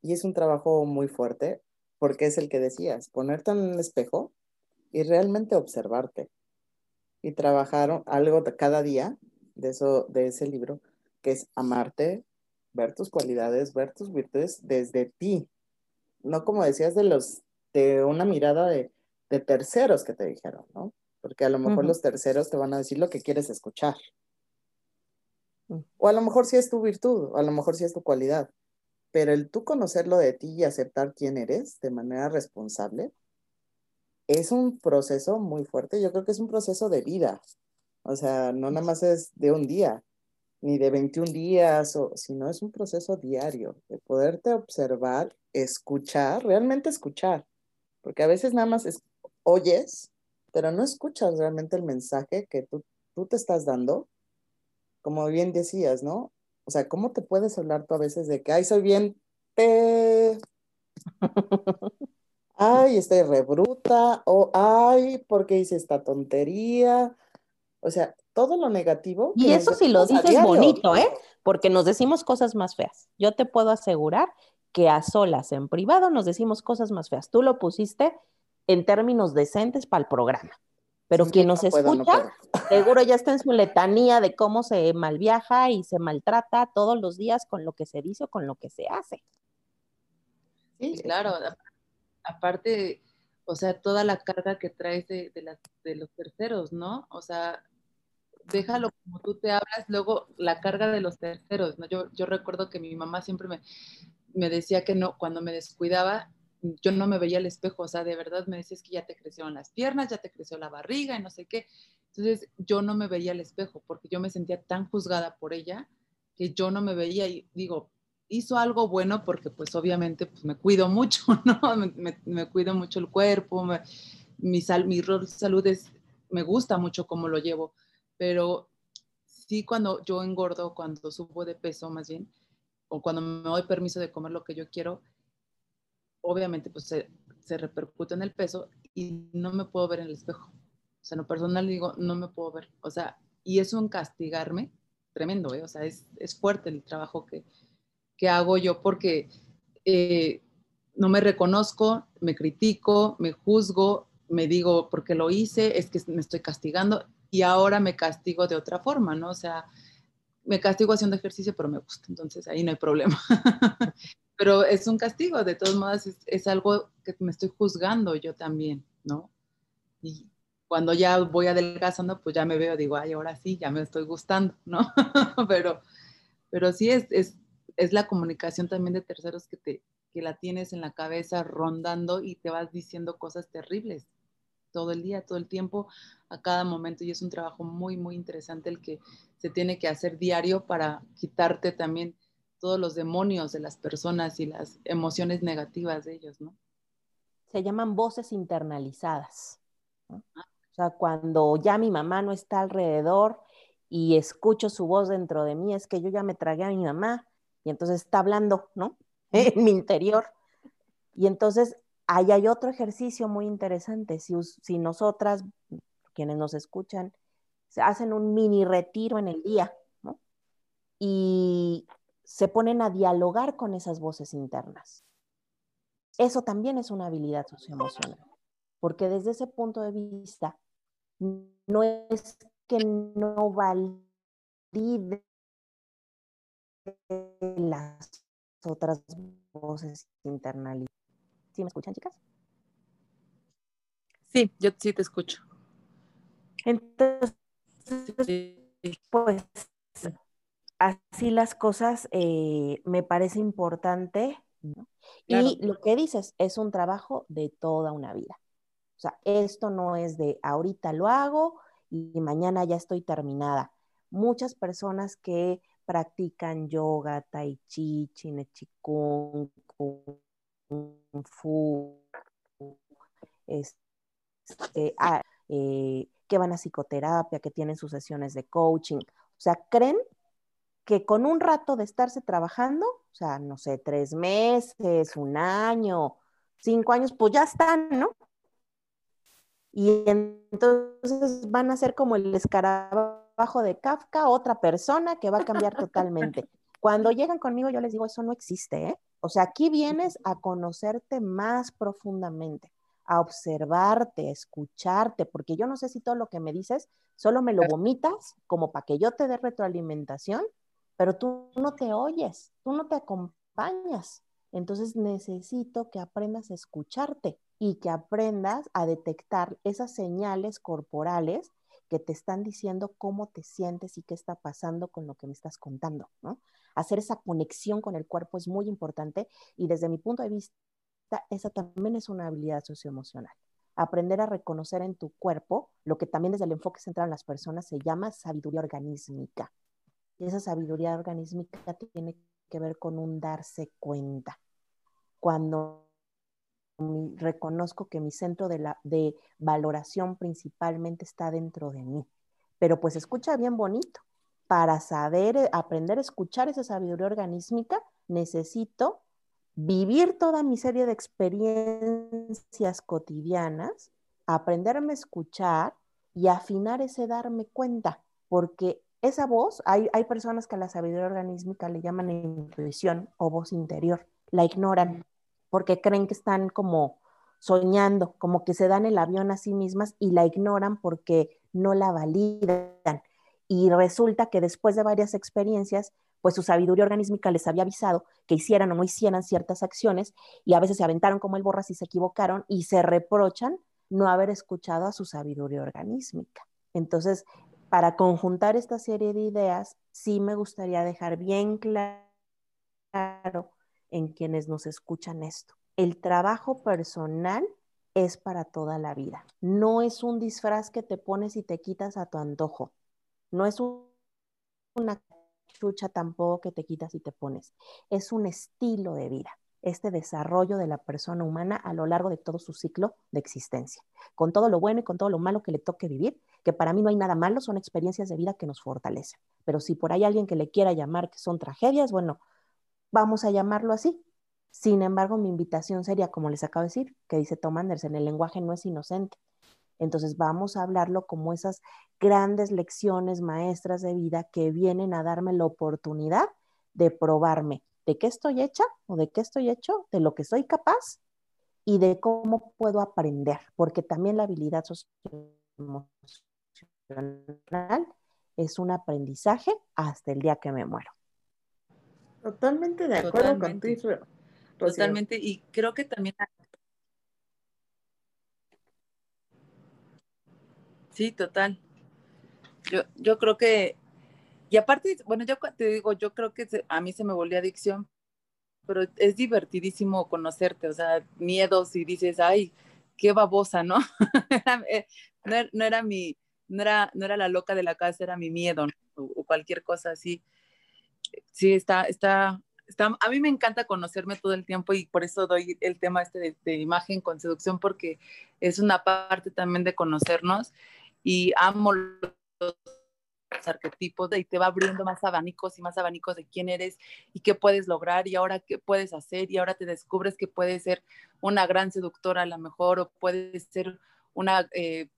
y es un trabajo muy fuerte porque es el que decías, ponerte en un espejo y realmente observarte y trabajar algo cada día de eso de ese libro que es amarte, ver tus cualidades, ver tus virtudes desde ti, no como decías de los de una mirada de, de terceros que te dijeron, ¿no? Porque a lo mejor los terceros te van a decir lo que quieres escuchar. Mm. O a lo mejor sí es tu virtud, o a lo mejor sí es tu cualidad pero el tú conocerlo de ti y aceptar quién eres de manera responsable es un proceso muy fuerte. Yo creo que es un proceso de vida. O sea, no nada más es de un día, ni de 21 días, o, sino es un proceso diario de poderte observar, escuchar, realmente escuchar. Porque a veces nada más es, oyes, pero no escuchas realmente el mensaje que tú, tú te estás dando. Como bien decías, ¿no? O sea, ¿cómo te puedes hablar tú a veces de que, ay, soy bien, te... ay, estoy rebruta, o ay, ¿por qué hice esta tontería? O sea, todo lo negativo. Y eso sí lo dices bonito, ¿eh? Porque nos decimos cosas más feas. Yo te puedo asegurar que a solas, en privado, nos decimos cosas más feas. Tú lo pusiste en términos decentes para el programa. Pero quien nos escucha, seguro ya está en su letanía de cómo se malviaja y se maltrata todos los días con lo que se dice o con lo que se hace. Sí, claro. Aparte, o sea, toda la carga que traes de, de los terceros, ¿no? O sea, déjalo como tú te hablas, luego la carga de los terceros, ¿no? Yo, yo recuerdo que mi mamá siempre me, me decía que no, cuando me descuidaba, yo no me veía al espejo, o sea, de verdad me decías que ya te crecieron las piernas, ya te creció la barriga y no sé qué. Entonces yo no me veía al espejo porque yo me sentía tan juzgada por ella que yo no me veía y digo, hizo algo bueno porque pues obviamente pues me cuido mucho, ¿no? Me, cuido mucho el cuerpo, mi, sal, mi rol de salud me gusta mucho cómo lo llevo, pero sí cuando yo engordo, cuando subo de peso más bien, o cuando me doy permiso de comer lo que yo quiero, obviamente pues se, repercute en el peso y no me puedo ver en el espejo. O sea, en lo personal digo, no me puedo ver. O sea, y eso en castigarme, tremendo, ¿eh? O sea, es, es fuerte el trabajo que, que hago yo porque eh, no me reconozco, me critico, me juzgo, me digo, porque lo hice, es que me estoy castigando y ahora me castigo de otra forma, ¿no? O sea, me castigo haciendo ejercicio, pero me gusta, entonces ahí no hay problema. pero es un castigo, de todos modos es, algo que me estoy juzgando yo también, ¿no? Y cuando ya voy adelgazando, pues ya me veo, digo, ay, ahora sí, ya me estoy gustando, ¿no? pero, pero sí es, es, es, la comunicación también de terceros que, te, que la tienes en la cabeza rondando y te vas diciendo cosas terribles todo el día, todo el tiempo, a cada momento. Y es un trabajo muy, muy interesante el que se tiene que hacer diario para quitarte también todos los demonios de las personas y las emociones negativas de ellos, ¿no? Se llaman voces internalizadas. O sea, cuando ya mi mamá no está alrededor y escucho su voz dentro de mí, es que yo ya me tragué a mi mamá y entonces está hablando, ¿no? En mi interior. Y entonces ahí hay otro ejercicio muy interesante. Si, si nosotras, quienes nos escuchan, se hacen un mini retiro en el día. Y se ponen a dialogar con esas voces internas. Eso también es una habilidad socioemocional, porque desde ese punto de vista, no es que no valide las otras voces internalizadas. ¿Sí me escuchan, chicas? Sí, yo sí te escucho. Entonces, pues así las cosas eh, me parece importante. Y lo que dices es un trabajo de toda una vida. O sea, esto no es de ahorita lo hago y mañana ya estoy terminada. Muchas personas que practican yoga, tai chi, chine kung fu, este, ah, eh, que van a psicoterapia, que tienen sus sesiones de coaching. O sea, creen que con un rato de estarse trabajando, o sea, no sé, tres meses, un año, cinco años, pues ya están, ¿no? Y entonces van a ser como el escarabajo de Kafka, otra persona que va a cambiar totalmente. Cuando llegan conmigo, yo les digo, eso no existe, ¿eh? O sea, aquí vienes a conocerte más profundamente a observarte, a escucharte, porque yo no sé si todo lo que me dices solo me lo vomitas como para que yo te dé retroalimentación, pero tú no te oyes, tú no te acompañas. Entonces necesito que aprendas a escucharte y que aprendas a detectar esas señales corporales que te están diciendo cómo te sientes y qué está pasando con lo que me estás contando, ¿no? Hacer esa conexión con el cuerpo es muy importante y desde mi punto de vista esa también es una habilidad socioemocional. Aprender a reconocer en tu cuerpo lo que también desde el enfoque central en las personas se llama sabiduría organísmica. Y esa sabiduría organísmica tiene que ver con un darse cuenta. Cuando reconozco que mi centro de, la, de valoración principalmente está dentro de mí. Pero pues escucha bien bonito. Para saber, eh, aprender a escuchar esa sabiduría organísmica, necesito vivir toda mi serie de experiencias cotidianas, aprenderme a escuchar y afinar ese darme cuenta, porque esa voz, hay, hay personas que a la sabiduría organísmica le llaman intuición o voz interior, la ignoran porque creen que están como soñando, como que se dan el avión a sí mismas y la ignoran porque no la validan. Y resulta que después de varias experiencias, pues su sabiduría organísmica les había avisado que hicieran o no hicieran ciertas acciones y a veces se aventaron como el borras y se equivocaron y se reprochan no haber escuchado a su sabiduría organísmica. Entonces, para conjuntar esta serie de ideas, sí me gustaría dejar bien claro en quienes nos escuchan esto. El trabajo personal es para toda la vida. No es un disfraz que te pones y te quitas a tu antojo. No es una chucha tampoco que te quitas y te pones. Es un estilo de vida, este desarrollo de la persona humana a lo largo de todo su ciclo de existencia, con todo lo bueno y con todo lo malo que le toque vivir, que para mí no hay nada malo, son experiencias de vida que nos fortalecen. Pero si por ahí alguien que le quiera llamar que son tragedias, bueno, vamos a llamarlo así. Sin embargo, mi invitación sería, como les acabo de decir, que dice Tom Anderson, el lenguaje no es inocente. Entonces vamos a hablarlo como esas grandes lecciones maestras de vida que vienen a darme la oportunidad de probarme de qué estoy hecha o de qué estoy hecho, de lo que soy capaz y de cómo puedo aprender, porque también la habilidad social es un aprendizaje hasta el día que me muero. Totalmente de acuerdo contigo. Totalmente, y creo que también Sí, total. Yo, yo creo que, y aparte, bueno, yo te digo, yo creo que a mí se me volvió adicción, pero es divertidísimo conocerte, o sea, miedos y dices, ay, qué babosa, ¿no? Eh, no, era mi, no era, no era la loca de la casa, era mi miedo o, cualquier cosa así. Sí, está, está, está, a mí me encanta conocerme todo el tiempo y por eso doy el tema este de, imagen con seducción porque es una parte también de conocernos y amo los arquetipos y te va abriendo más abanicos y más abanicos de quién eres y qué puedes lograr y ahora qué puedes hacer y ahora te descubres que puedes ser una gran seductora a lo mejor o puedes ser una, eh,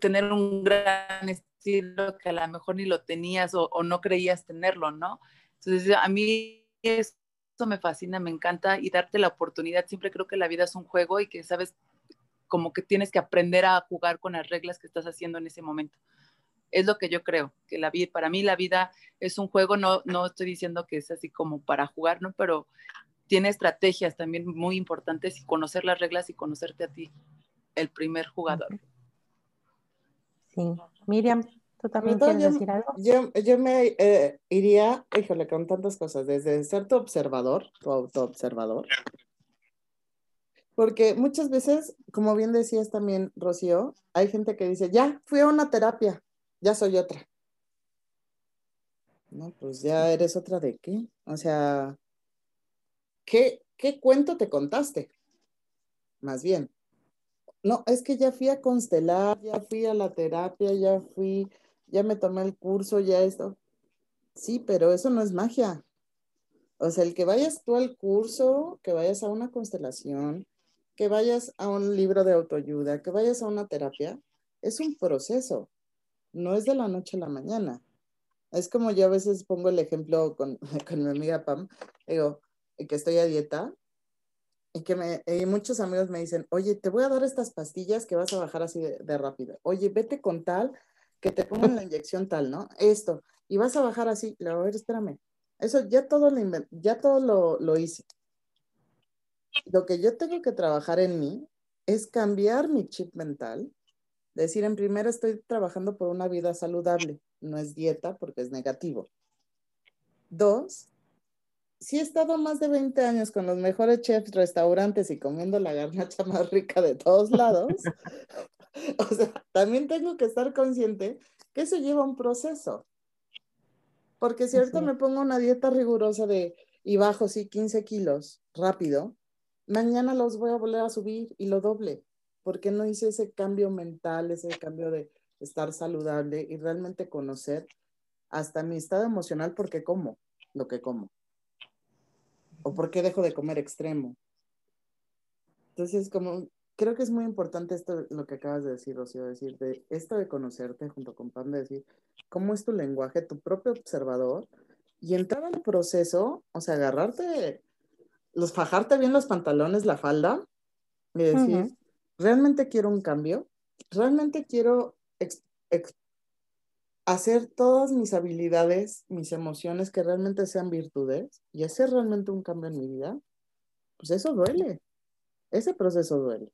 tener un gran estilo que a lo mejor ni lo tenías o, o no creías tenerlo, ¿no? Entonces a mí eso me fascina, me encanta y darte la oportunidad, siempre creo que la vida es un juego y que sabes como que tienes que aprender a jugar con las reglas que estás haciendo en ese momento. Es lo que yo creo, que la vida, para mí la vida es un juego, no, no estoy diciendo que es así como para jugar, ¿no? Pero tiene estrategias también muy importantes y conocer las reglas y conocerte a ti, el primer jugador. Sí. Miriam, ¿tú también quieres yo, decir algo? Yo, me eh, iría, híjole, con tantas cosas, desde ser tu observador, tu autoobservador, porque muchas veces, como bien decías también, Rocío, hay gente que dice, ya, fui a una terapia, ya soy otra. No, pues ya eres otra de qué? O sea, ¿qué, qué cuento te contaste? Más bien. No, es que ya fui a constelar, ya fui a la terapia, ya fui, ya me tomé el curso, ya esto. Sí, pero eso no es magia. O sea, el que vayas tú al curso, que vayas a una constelación, que vayas a un libro de autoayuda, que vayas a una terapia, es un proceso, no es de la noche a la mañana. Es como yo a veces pongo el ejemplo con, mi amiga Pam, digo, que estoy a dieta y que me, muchos amigos me dicen, oye, te voy a dar estas pastillas que vas a bajar así de, rápido. Oye, vete con tal, que te pongan la inyección tal, ¿no? Esto, y vas a bajar así. Le digo, a ver, espérame. Eso ya todo lo, ya todo lo, lo hice lo que yo tengo que trabajar en mí es cambiar mi chip mental. Decir, en primera estoy trabajando por una vida saludable, no es dieta porque es negativo. Dos, si he estado más de 20 años con los mejores chefs, restaurantes y comiendo la garnacha más rica de todos lados, o sea, también tengo que estar consciente que eso lleva un proceso. Porque si ahorita me pongo una dieta rigurosa de y bajo sí 15 kilos rápido, mañana los voy a volver a subir y lo doble, porque no hice ese cambio mental, ese cambio de estar saludable y realmente conocer hasta mi estado emocional porque como lo que como o porque dejo de comer extremo. Entonces, como creo que es muy importante esto, lo que acabas de decir, Rocío, decir, de esto de conocerte junto con Pam, de decir cómo es tu lenguaje, tu propio observador, y entrar al proceso, o sea, agarrarte los fajarte bien los pantalones, la falda, y decir, ¿realmente quiero un cambio? ¿Realmente quiero hacer todas mis habilidades, mis emociones que realmente sean virtudes y hacer realmente un cambio en mi vida? Pues eso duele. Ese proceso duele.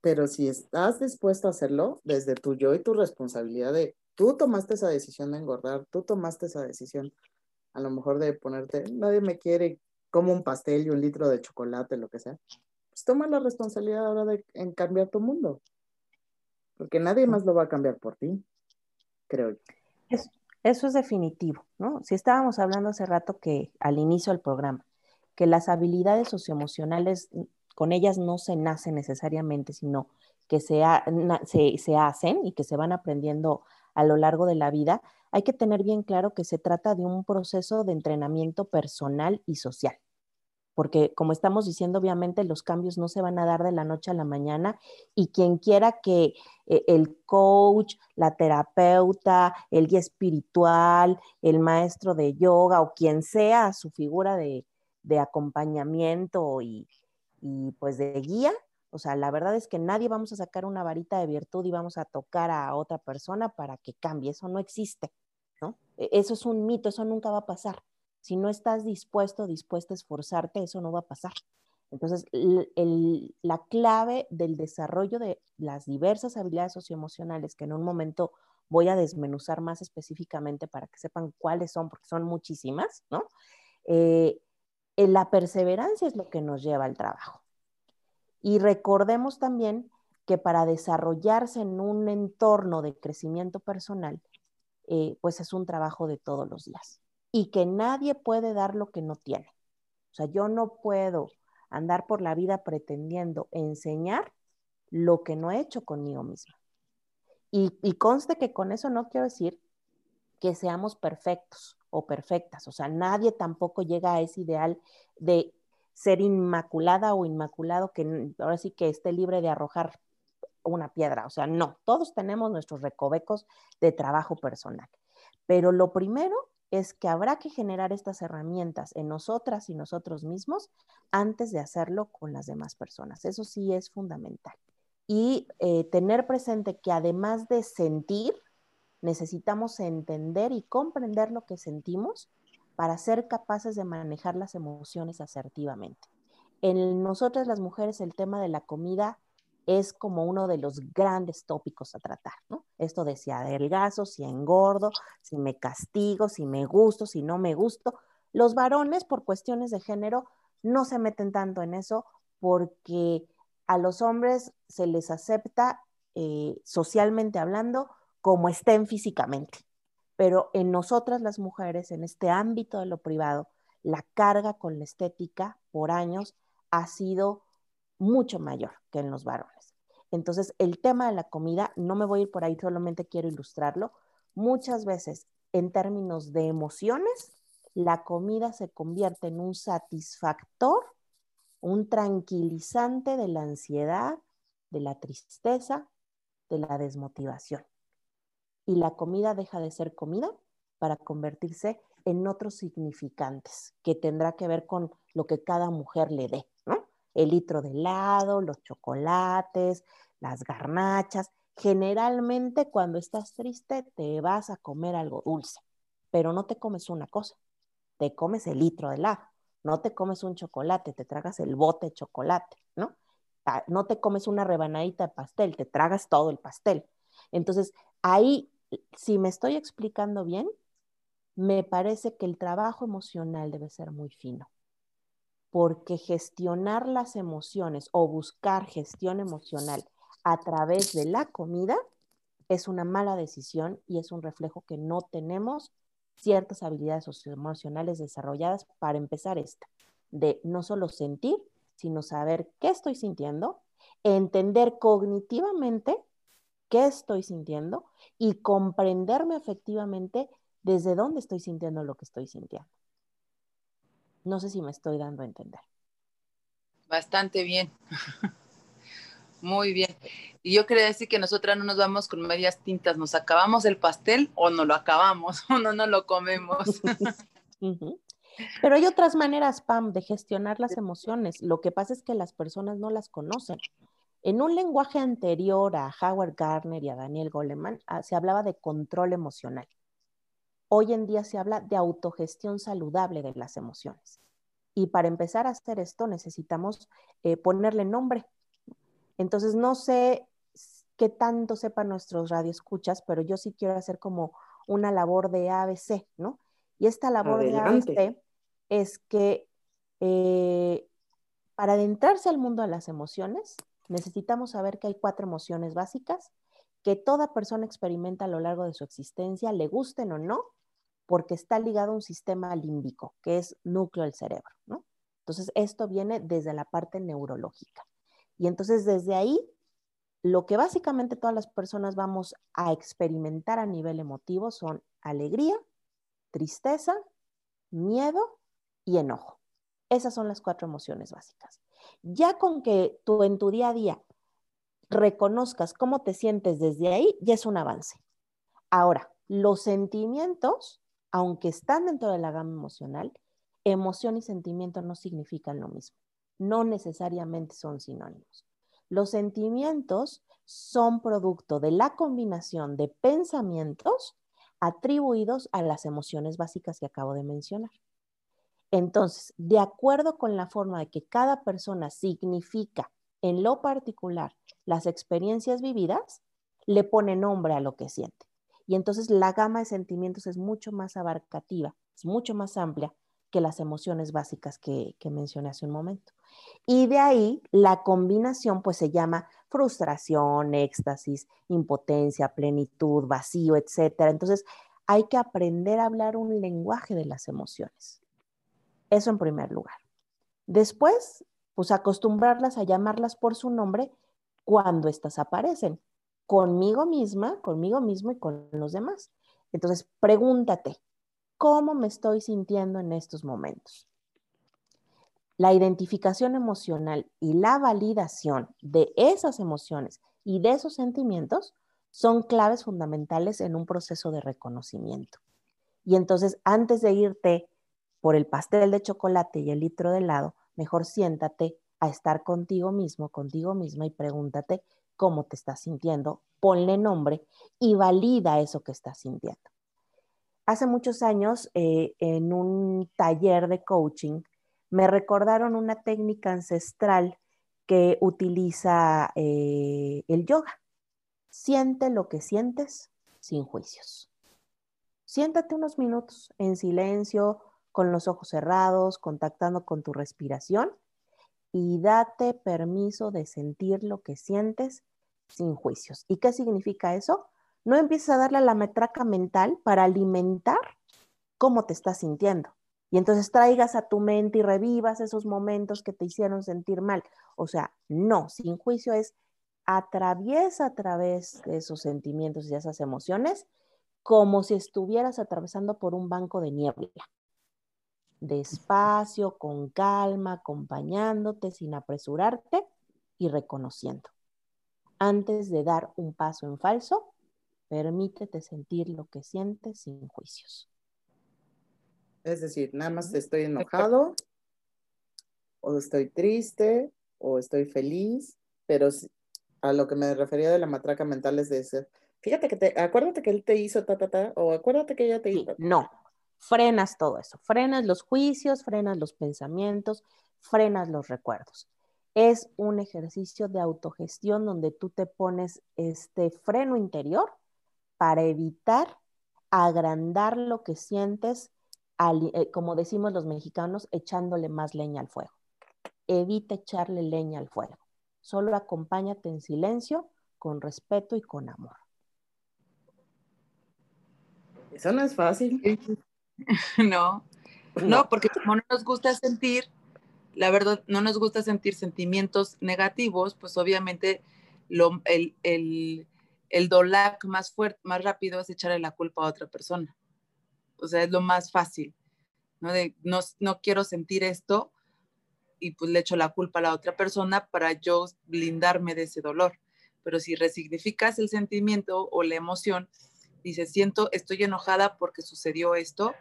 Pero si estás dispuesto a hacerlo desde tu yo y tu responsabilidad de, tú tomaste esa decisión de engordar, tú tomaste esa decisión a lo mejor de ponerte, nadie me quiere, como un pastel y un litro de chocolate, lo que sea, pues toma la responsabilidad ahora de en cambiar tu mundo. Porque nadie más lo va a cambiar por ti, creo. Eso, es definitivo, ¿no? Si estábamos hablando hace rato que al inicio del programa, que las habilidades socioemocionales con ellas no se nace necesariamente, sino que se, se, hacen y que se van aprendiendo a lo largo de la vida, hay que tener bien claro que se trata de un proceso de entrenamiento personal y social. Porque como estamos diciendo, obviamente los cambios no se van a dar de la noche a la mañana y quien quiera que eh, el coach, la terapeuta, el guía espiritual, el maestro de yoga o quien sea su figura de, acompañamiento y, y pues de guía. O sea, la verdad es que nadie vamos a sacar una varita de virtud y vamos a tocar a otra persona para que cambie. Eso no existe, ¿no? E, eso es un mito, eso nunca va a pasar. Si no estás dispuesto, dispuesta a esforzarte, eso no va a pasar. Entonces, la clave del desarrollo de las diversas habilidades socioemocionales, que en un momento voy a desmenuzar más específicamente para que sepan cuáles son, porque son muchísimas, ¿no? Eh, eh, la perseverancia es lo que nos lleva al trabajo. Y recordemos también que para desarrollarse en un entorno de crecimiento personal, eh, pues es un trabajo de todos los días. Y que nadie puede dar lo que no tiene. O sea, yo no puedo andar por la vida pretendiendo enseñar lo que no he hecho conmigo misma. Y, conste que con eso no quiero decir que seamos perfectos o perfectas. O sea, nadie tampoco llega a ese ideal de ser inmaculada o inmaculado que ahora sí que esté libre de arrojar una piedra. O sea, no, todos tenemos nuestros recovecos de trabajo personal. Pero lo primero es que habrá que generar estas herramientas en nosotras y nosotros mismos antes de hacerlo con las demás personas. Eso sí es fundamental. Y eh, tener presente que además de sentir, necesitamos entender y comprender lo que sentimos para ser capaces de manejar las emociones asertivamente. En nosotras las mujeres el tema de la comida es como uno de los grandes tópicos a tratar, ¿no? Esto de si adelgazo, si engordo, si me castigo, si me gusto, si no me gusto. Los varones, por cuestiones de género, no se meten tanto en eso porque a los hombres se les acepta eh, socialmente hablando como estén físicamente. Pero en nosotras las mujeres, en este ámbito de lo privado, la carga con la estética por años ha sido mucho mayor que en los varones. Entonces, el tema de la comida, no me voy a ir por ahí, solamente quiero ilustrarlo. Muchas veces, en términos de emociones, la comida se convierte en un satisfactor, un tranquilizante de la ansiedad, de la tristeza, de la desmotivación y la comida deja de ser comida para convertirse en otros significantes que tendrá que ver con lo que cada mujer le dé. El litro de helado, los chocolates, las garnachas. Generalmente cuando estás triste te vas a comer algo dulce, pero no te comes una cosa, te comes el litro de helado, no te comes un chocolate, te tragas el bote de chocolate, ¿no? Ah, no te comes una rebanadita de pastel, te tragas todo el pastel. Entonces, ahí si me estoy explicando bien, me parece que el trabajo emocional debe ser muy fino, porque gestionar las emociones o buscar gestión emocional a través de la comida es una mala decisión y es un reflejo que no tenemos ciertas habilidades socioemocionales desarrolladas para empezar esta, de no solo sentir, sino saber qué estoy sintiendo, entender cognitivamente qué estoy sintiendo y comprenderme efectivamente desde dónde estoy sintiendo lo que estoy sintiendo. No sé si me estoy dando a entender. Bastante bien. Muy bien. Y yo quería decir que nosotras no nos vamos con medias tintas, nos acabamos el pastel o no lo acabamos o no nos lo comemos. Pero hay otras maneras, Pam, de gestionar las emociones. Lo que pasa es que las personas no las conocen. En un lenguaje anterior a Howard Gardner y a Daniel Goleman, ah, se hablaba de control emocional. Hoy en día se habla de autogestión saludable de las emociones. Y para empezar a hacer esto necesitamos eh, ponerle nombre. Entonces, no sé qué tanto sepan nuestros radioescuchas, pero yo sí quiero hacer como una labor de ABC, ¿no? Y esta labor de ABC es que eh, para adentrarse al mundo de las emociones, necesitamos saber que hay cuatro emociones básicas que toda persona experimenta a lo largo de su existencia, le gusten o no, porque está ligado a un sistema límbico, que es núcleo del cerebro. Entonces, esto viene desde la parte neurológica. Y entonces, desde ahí, lo que básicamente todas las personas vamos a experimentar a nivel emotivo son alegría, tristeza, miedo y enojo. Esas son las cuatro emociones básicas. Ya con que tú en tu día a día reconozcas cómo te sientes desde ahí, ya es un avance. Ahora, los sentimientos, aunque están dentro de la gama emocional, emoción y sentimiento no significan lo mismo. No necesariamente son sinónimos. Los sentimientos son producto de la combinación de pensamientos atribuidos a las emociones básicas que acabo de mencionar. Entonces, de acuerdo con la forma de que cada persona significa en lo particular las experiencias vividas, le pone nombre a lo que siente. Y entonces la gama de sentimientos es mucho más abarcativa, es mucho más amplia que las emociones básicas que, mencioné hace un momento. Y de ahí la combinación pues se llama frustración, éxtasis, impotencia, plenitud, vacío, etc. Entonces hay que aprender a hablar un lenguaje de las emociones. Eso en primer lugar. Después, pues acostumbrarlas a llamarlas por su nombre cuando éstas aparecen, conmigo misma, conmigo mismo y con los demás. Entonces, pregúntate, ¿cómo me estoy sintiendo en estos momentos? La identificación emocional y la validación de esas emociones y de esos sentimientos son claves fundamentales en un proceso de reconocimiento. Y entonces, antes de irte por el pastel de chocolate y el litro de helado, mejor siéntate a estar contigo mismo, contigo misma y pregúntate cómo te estás sintiendo, ponle nombre y valida eso que estás sintiendo. Hace muchos años, eh, en un taller de coaching, me recordaron una técnica ancestral que utiliza eh, el yoga. Siente lo que sientes sin juicios. Siéntate unos minutos en silencio, con los ojos cerrados, contactando con tu respiración y date permiso de sentir lo que sientes sin juicios. ¿Y qué significa eso? No empieces a darle a la metraca mental para alimentar cómo te estás sintiendo. Y entonces traigas a tu mente y revivas esos momentos que te hicieron sentir mal. O sea, no, sin juicio es atraviesa a través de esos sentimientos y esas emociones como si estuvieras atravesando por un banco de niebla despacio, con calma, acompañándote sin apresurarte y reconociendo. Antes de dar un paso en falso, permítete sentir lo que sientes sin juicios. Es decir, nada más estoy enojado o estoy triste o estoy feliz, pero a lo que me refería de la matraca mental es de ese, fíjate que te, acuérdate que él te hizo ta, ta, ta, o acuérdate que ella te hizo. no, frenas todo eso, frenas los juicios, frenas los pensamientos, frenas los recuerdos. Es un ejercicio de autogestión donde tú te pones este freno interior para evitar agrandar lo que sientes, eh, como decimos los mexicanos, echándole más leña al fuego. Evita echarle leña al fuego. Solo acompáñate en silencio, con respeto y con amor. Eso no es fácil. no, no, porque como no nos gusta sentir, la verdad, no nos gusta sentir sentimientos negativos, pues obviamente el, el, el dolac más fuerte, más rápido es echarle la culpa a otra persona. O sea, es lo más fácil, ¿no? De no, no quiero sentir esto y pues le echo la culpa a la otra persona para yo blindarme de ese dolor. Pero si resignificas el sentimiento o la emoción, dices, siento, estoy enojada porque sucedió esto,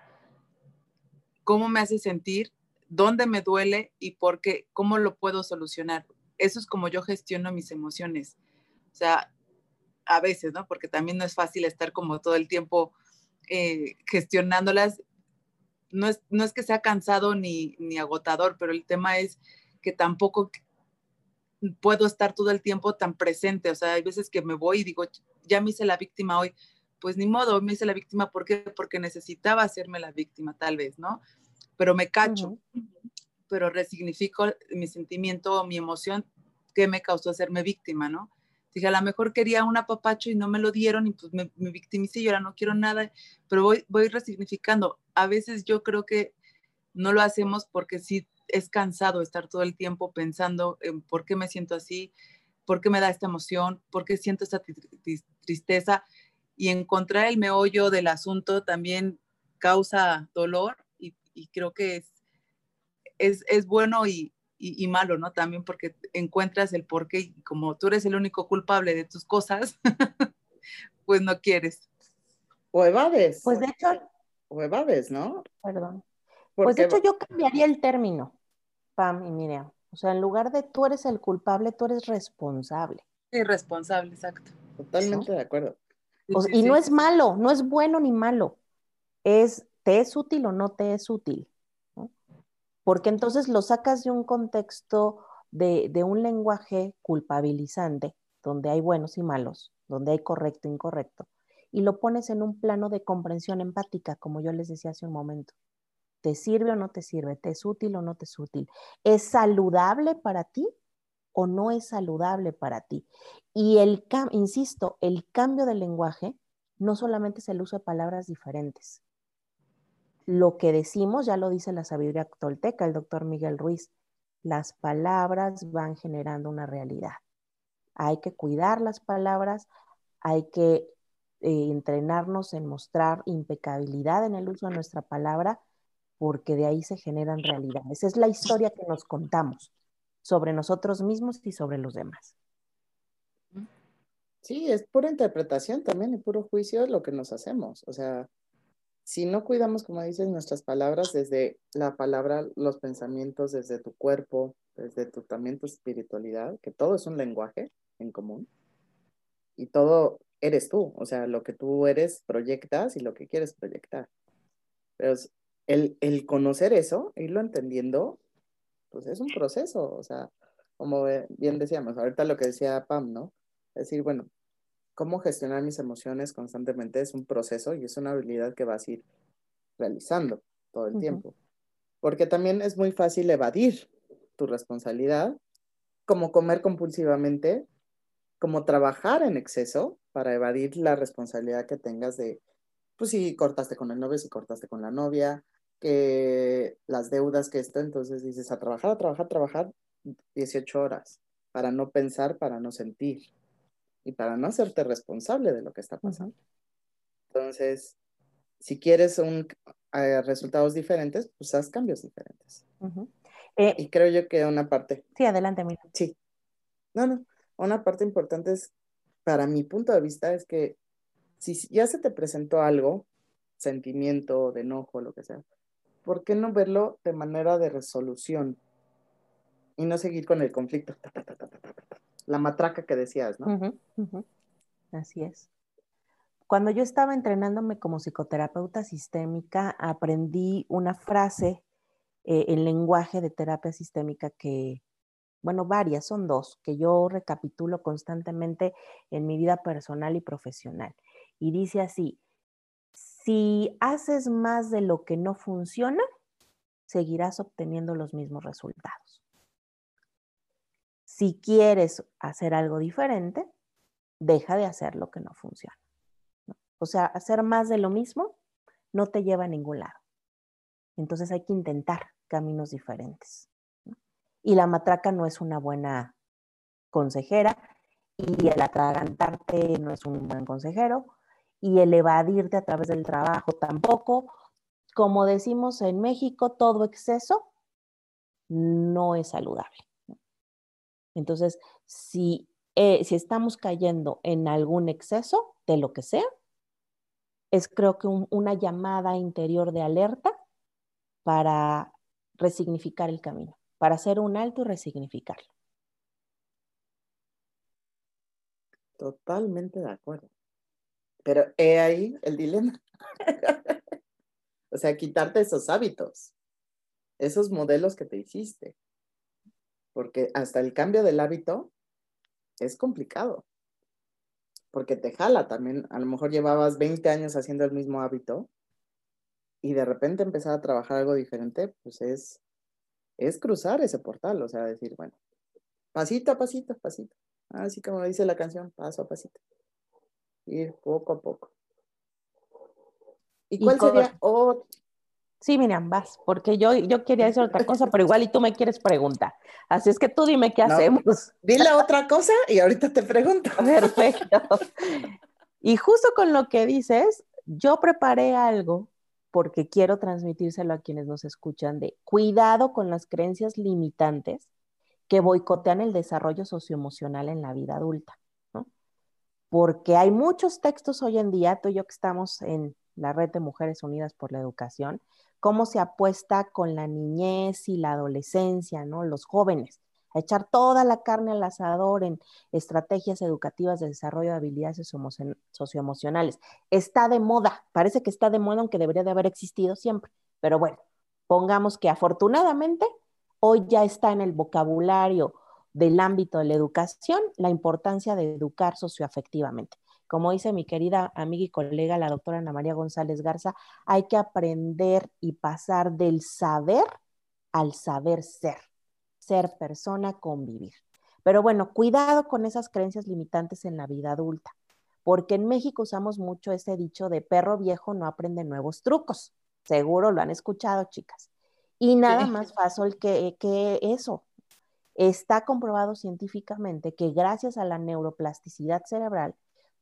cómo me hace sentir, dónde me duele y por qué, cómo lo puedo solucionar. Eso es como yo gestiono mis emociones. O sea, a veces, ¿no? Porque también no es fácil estar como todo el tiempo eh, gestionándolas. No es, no es que sea cansado ni, ni agotador, pero el tema es que tampoco puedo estar todo el tiempo tan presente. O sea, hay veces que me voy y digo, ya me hice la víctima hoy. Pues ni modo, me hice la víctima. ¿Por? Porque necesitaba hacerme la víctima, tal vez, ¿no? Pero me cacho, pero resignifico mi sentimiento o mi emoción que me causó hacerme víctima, ¿no? Dije, a lo mejor quería un apapacho y no me lo dieron y pues me, me victimicé y ahora no quiero nada, pero voy, voy resignificando. A veces yo creo que no lo hacemos porque sí es cansado estar todo el tiempo pensando en por qué me siento así, por qué me da esta emoción, por qué siento esta tristeza y encontrar el meollo del asunto también causa dolor y, creo que es, es, es bueno y, y, malo, ¿no? También porque encuentras el por qué y como tú eres el único culpable de tus cosas, pues no quieres. O evades. Pues de hecho. O evades, ¿no? Perdón. Pues de hecho yo cambiaría el término. Pam y Miriam. O sea, en lugar de tú eres el culpable, tú eres responsable. Irresponsable, exacto. Totalmente de acuerdo. y no es malo, no es bueno ni malo. Es, ¿te es útil o no te es útil? Porque entonces lo sacas de un contexto de, de un lenguaje culpabilizante, donde hay buenos y malos, donde hay correcto e incorrecto, y lo pones en un plano de comprensión empática, como yo les decía hace un momento. ¿Te sirve o no te sirve? ¿Te es útil o no te es útil? ¿Es saludable para ti o no es saludable para ti? Y el, insisto, el cambio del lenguaje no solamente es el uso de palabras diferentes. Lo que decimos, ya lo dice la sabiduría tolteca, el doctor Miguel Ruiz, las palabras van generando una realidad. Hay que cuidar las palabras, hay que eh, entrenarnos en mostrar impecabilidad en el uso de nuestra palabra porque de ahí se generan realidades. Es la historia que nos contamos sobre nosotros mismos y sobre los demás. Sí, es pura interpretación también y puro juicio lo que nos hacemos. O sea, si no cuidamos, como dices, nuestras palabras, desde la palabra, los pensamientos, desde tu cuerpo, desde tu, también tu espiritualidad, que todo es un lenguaje en común y todo eres tú, o sea, lo que tú eres proyectas y lo que quieres proyectar. Pero el, conocer eso, irlo entendiendo, pues es un proceso, o sea, como bien decíamos, ahorita lo que decía Pam, ¿no? Es decir, bueno, cómo gestionar mis emociones constantemente es un proceso y es una habilidad que vas a ir realizando todo el tiempo. Porque también es muy fácil evadir tu responsabilidad, como comer compulsivamente, como trabajar en exceso para evadir la responsabilidad que tengas de, pues si cortaste con el novio, si cortaste con la novia, que las deudas que esto, entonces dices a trabajar, a trabajar, a trabajar 18 horas para no pensar, para no sentir y para no hacerte responsable de lo que está pasando. Entonces, si quieres un, eh, resultados diferentes, pues haz cambios diferentes. Eh, y creo yo que una parte. Sí, adelante, mira. Sí. No, no. Una parte importante es, para mi punto de vista, es que si ya se te presentó algo, sentimiento de enojo, lo que sea, ¿por qué no verlo de manera de resolución y no seguir con el conflicto? La matraca que decías, ¿no? Así es. Cuando yo estaba entrenándome como psicoterapeuta sistémica, aprendí una frase eh, en lenguaje de terapia sistémica que, bueno, varias, son dos, que yo recapitulo constantemente en mi vida personal y profesional. Y dice así, si haces más de lo que no funciona, seguirás obteniendo los mismos resultados. Si quieres hacer algo diferente, deja de hacer lo que no funciona. O sea, hacer más de lo mismo no te lleva a ningún lado. Entonces hay que intentar caminos diferentes. Y la matraca no es una buena consejera y el atragantarte no es un buen consejero y el evadirte a través del trabajo tampoco. Como decimos en México, todo exceso no es saludable. Entonces, si, eh, si estamos cayendo en algún exceso de lo que sea, es creo que una llamada interior de alerta para resignificar el camino, para hacer un alto y resignificarlo. Totalmente de acuerdo. Pero he ahí el dilema. o sea, quitarte esos hábitos, esos modelos que te hiciste. Porque hasta el cambio del hábito es complicado. Porque te jala también. A lo mejor llevabas 20 años haciendo el mismo hábito y de repente empezar a trabajar algo diferente, pues es, es cruzar ese portal. O sea, decir, bueno, pasito a pasito, pasito. Así como dice la canción, paso a pasito. Ir poco a poco. ¿Y, cuál sería otro? Sí, Miriam, vas, porque yo, yo quería decir otra cosa, pero igual y tú me quieres preguntar. Así es que tú dime qué hacemos. Dile otra cosa y ahorita te pregunto. Perfecto. Y justo con lo que dices, yo preparé algo porque quiero transmitírselo a quienes nos escuchan de cuidado con las creencias limitantes que boicotean el desarrollo socioemocional en la vida adulta, ¿no? Porque hay muchos textos hoy en día, tú y yo que estamos en la red de Mujeres Unidas por la Educación, cómo se apuesta con la niñez y la adolescencia, ¿no? Los jóvenes, a echar toda la carne al asador en estrategias educativas de desarrollo de habilidades socioemocionales. Está de moda, parece que está de moda, aunque debería de haber existido siempre, pero bueno, pongamos que afortunadamente hoy ya está en el vocabulario del ámbito de la educación la importancia de educar socioafectivamente. Como dice mi querida amiga y colega, la doctora Ana María González Garza, hay que aprender y pasar del saber al saber ser, ser persona, convivir. Pero bueno, cuidado con esas creencias limitantes en la vida adulta, porque en México usamos mucho ese dicho de perro viejo no aprende nuevos trucos. Seguro lo han escuchado, chicas. Y nada más fácil que, que eso. Está comprobado científicamente que gracias a la neuroplasticidad cerebral,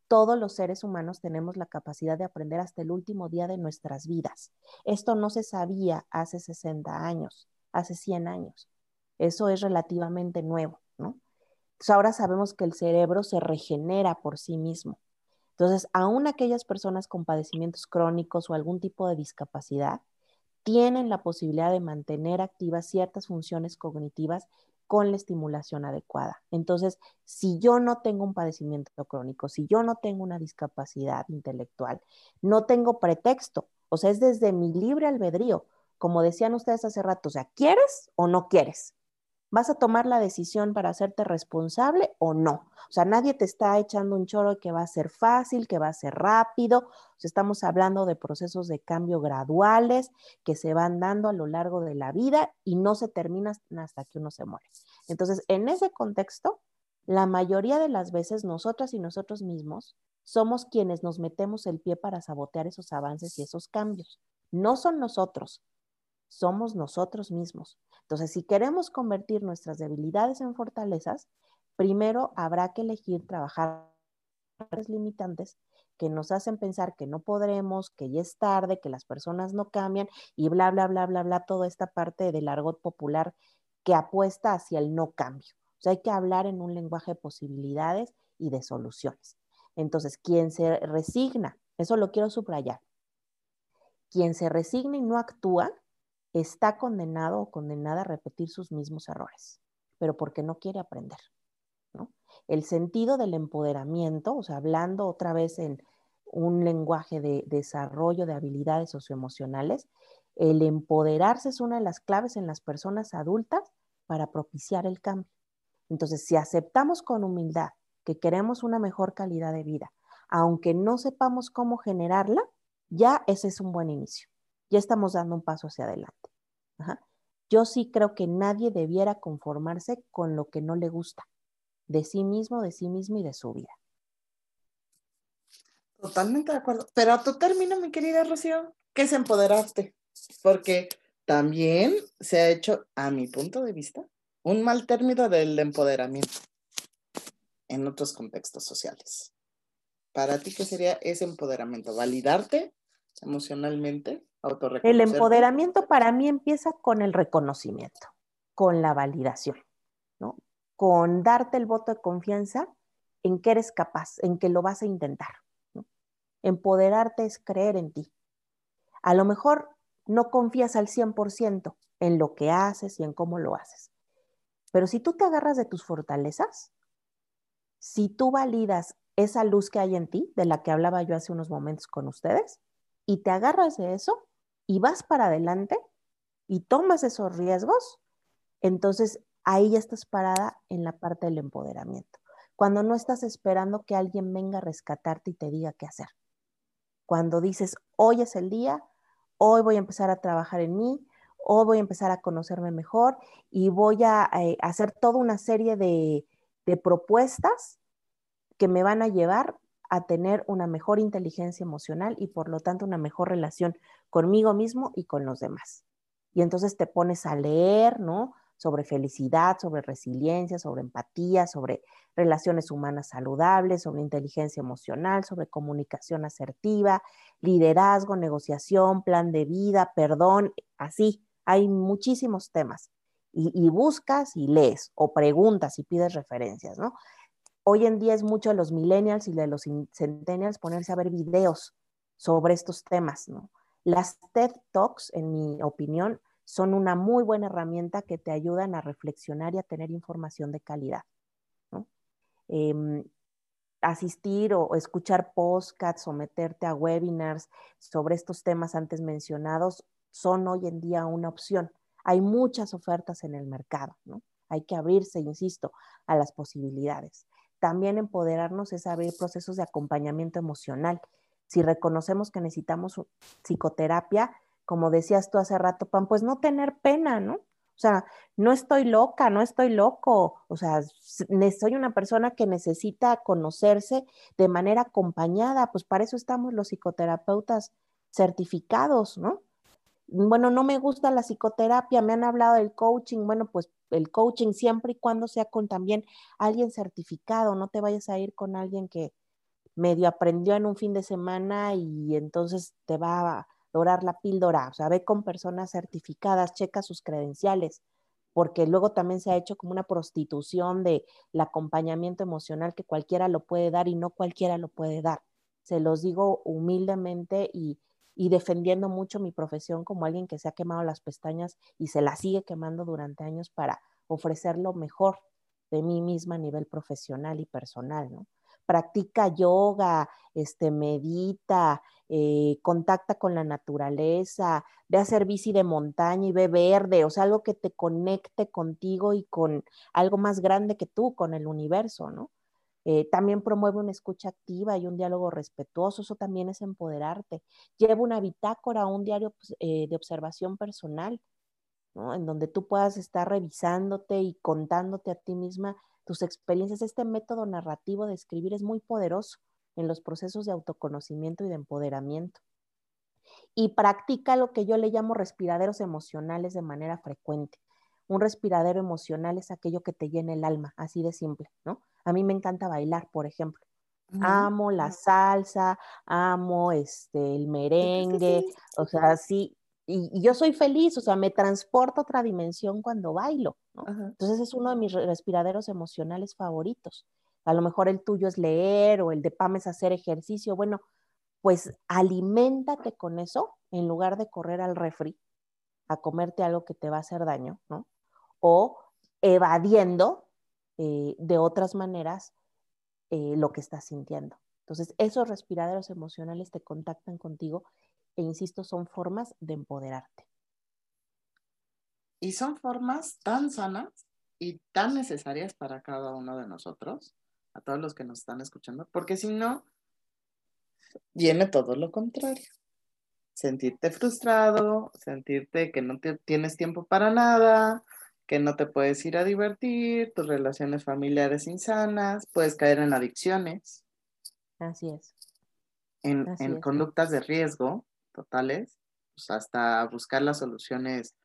todos los seres humanos tenemos la capacidad de aprender hasta el último día de nuestras vidas. Esto no se sabía hace 60 años, hace 100 años. Eso es relativamente nuevo, ¿no? ahora sabemos que el cerebro se regenera por sí mismo. Entonces, aún aquellas personas con padecimientos crónicos o algún tipo de discapacidad tienen la posibilidad de mantener activas ciertas funciones cognitivas con la estimulación adecuada. Entonces, si yo no tengo un padecimiento crónico, si yo no tengo una discapacidad intelectual, no tengo pretexto, o sea, es desde mi libre albedrío, como decían ustedes hace rato, o sea, ¿quieres o no quieres? ¿Vas a tomar la decisión para hacerte responsable o no? O sea, nadie te está echando un choro que va a ser fácil, que va a ser rápido. O estamos hablando de procesos de cambio graduales que se van dando a lo largo de la vida y no se terminan hasta que uno se muere. Entonces, en ese contexto, la mayoría de las veces nosotras y nosotros mismos somos quienes nos metemos el pie para sabotear esos avances y esos cambios. No son nosotros, somos nosotros mismos. Entonces, si queremos convertir nuestras debilidades en fortalezas, primero habrá que elegir trabajar limitantes que nos hacen pensar que no podremos, que ya es tarde, que las personas no cambian y bla, bla, bla, bla, bla, toda esta parte del argot popular que apuesta hacia el no cambio. O sea, hay que hablar en un lenguaje de posibilidades y de soluciones. Entonces, quien se resigna, eso lo quiero subrayar, quien se resigna y no actúa, está condenado o condenada a repetir sus mismos errores, pero porque no quiere aprender. El sentido del empoderamiento, o sea, hablando otra vez en un lenguaje de desarrollo de habilidades socioemocionales, el empoderarse es una de las claves en las personas adultas para propiciar el cambio. Entonces, si aceptamos con humildad que queremos una mejor calidad de vida, aunque no sepamos cómo generarla, ya ese es un buen inicio ya estamos dando un paso hacia adelante. Yo sí creo que nadie debiera conformarse con lo que no le gusta, de sí mismo, de sí mismo y de su vida. Totalmente de acuerdo. Pero a tu término, mi querida Rocío, ¿qué es empoderarte? Porque también se ha hecho, a mi punto de vista, un mal término del empoderamiento en otros contextos sociales. Para ti, ¿qué sería ese empoderamiento? ¿Validarte emocionalmente? El empoderamiento para mí empieza con el reconocimiento, con la validación, ¿no? Con darte el voto de confianza en que eres capaz, en que lo vas a intentar. Empoderarte es creer en ti. A lo mejor no confías al 100% en lo que haces y en cómo lo haces. Pero si tú te agarras de tus fortalezas, si tú validas esa luz que hay en ti, de la que hablaba yo hace unos momentos con ustedes, y te agarras de eso y vas para adelante y tomas esos riesgos, entonces ahí ya estás parada en la parte del empoderamiento. Cuando no estás esperando que alguien venga a rescatarte y te diga qué hacer. Cuando dices, hoy es el día, hoy voy a empezar a trabajar en mí, hoy voy a empezar a conocerme mejor y voy a eh, hacer toda una serie de, de propuestas que me van a llevar a tener una mejor inteligencia emocional y por lo tanto una mejor relación conmigo mismo y con los demás. Y entonces te pones a leer, ¿no? Sobre felicidad, sobre resiliencia, sobre empatía, sobre relaciones humanas saludables, sobre inteligencia emocional, sobre comunicación asertiva, liderazgo, negociación, plan de vida, perdón, así. Hay muchísimos temas. Y, buscas y lees o preguntas y pides referencias, ¿no? Hoy en día es mucho de los millennials y de los centennials ponerse a ver videos sobre estos temas. Las TED Talks, en mi opinión, son una muy buena herramienta que te ayudan a reflexionar y a tener información de calidad. Em, asistir o, escuchar podcasts o meterte a webinars sobre estos temas antes mencionados son hoy en día una opción. Hay muchas ofertas en el mercado. Hay que abrirse, insisto, a las posibilidades. También empoderarnos es abrir procesos de acompañamiento emocional. Si reconocemos que necesitamos psicoterapia, como decías tú hace rato, Pan, pues no tener pena, ¿no? O sea, no estoy loca, no estoy loco. O sea, soy una persona que necesita conocerse de manera acompañada. Pues para eso estamos los psicoterapeutas certificados, ¿no? Bueno, no me gusta la psicoterapia, me han hablado del coaching. Bueno, pues el coaching siempre y cuando sea con también alguien certificado, no te vayas a ir con alguien que medio aprendió en un fin de semana y entonces te va a dorar la píldora, o sea, ve con personas certificadas, checa sus credenciales, porque luego también se ha hecho como una prostitución de el acompañamiento emocional que cualquiera lo puede dar y no cualquiera lo puede dar. Se los digo humildemente y, y defendiendo mucho mi profesión como alguien que se ha quemado las pestañas y se las sigue quemando durante años para ofrecer lo mejor de mí misma a nivel profesional y personal, ¿no? Practica yoga, este, medita, eh, contacta con la naturaleza, ve a hacer bici de montaña y ve verde, o sea, algo que te conecte contigo y con algo más grande que tú, con el universo, ¿no? Eh, también promueve una escucha activa y un diálogo respetuoso, eso también es empoderarte. Lleva una bitácora, un diario pues, eh, de observación personal, ¿no? en donde tú puedas estar revisándote y contándote a ti misma tus experiencias. Este método narrativo de escribir es muy poderoso en los procesos de autoconocimiento y de empoderamiento. Y practica lo que yo le llamo respiraderos emocionales de manera frecuente. Un respiradero emocional es aquello que te llena el alma, así de simple, ¿no? A mí me encanta bailar, por ejemplo. Amo la salsa, amo este, el merengue, o sea, sí, y, yo soy feliz, o sea, me transporto a otra dimensión cuando bailo, ¿no? Entonces es uno de mis respiraderos emocionales favoritos. A lo mejor el tuyo es leer o el de Pam es hacer ejercicio. Bueno, pues aliméntate con eso en lugar de correr al refri a comerte algo que te va a hacer daño, ¿no? O evadiendo eh, de otras maneras eh, lo que estás sintiendo. Entonces, esos respiraderos emocionales te contactan contigo e, insisto, son formas de empoderarte. Y son formas tan sanas y tan necesarias para cada uno de nosotros, a todos los que nos están escuchando, porque si no, viene todo lo contrario. Sentirte frustrado, sentirte que no tienes tiempo para nada, que no te puedes ir a divertir, tus relaciones familiares insanas, puedes caer en adicciones. Así es. En, conductas de riesgo totales, pues hasta buscar las soluciones,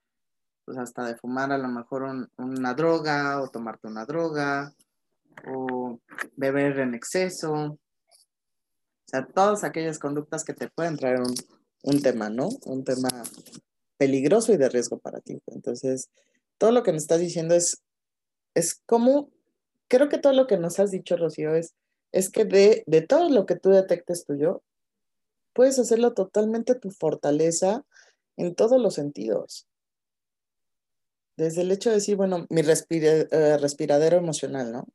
pues hasta de fumar a lo mejor una droga o tomarte una droga o beber en exceso. O sea, todas aquellas conductas que te pueden traer un, un tema, ¿no? Un tema peligroso y de riesgo para ti. Entonces, todo lo que nos estás diciendo es, es como, creo que todo lo que nos has dicho, Rocío, es, es que de, de todo lo que tú detectes tuyo, puedes hacerlo totalmente tu fortaleza en todos los sentidos. Desde el hecho de decir, bueno, mi eh, respiradero emocional, ¿no?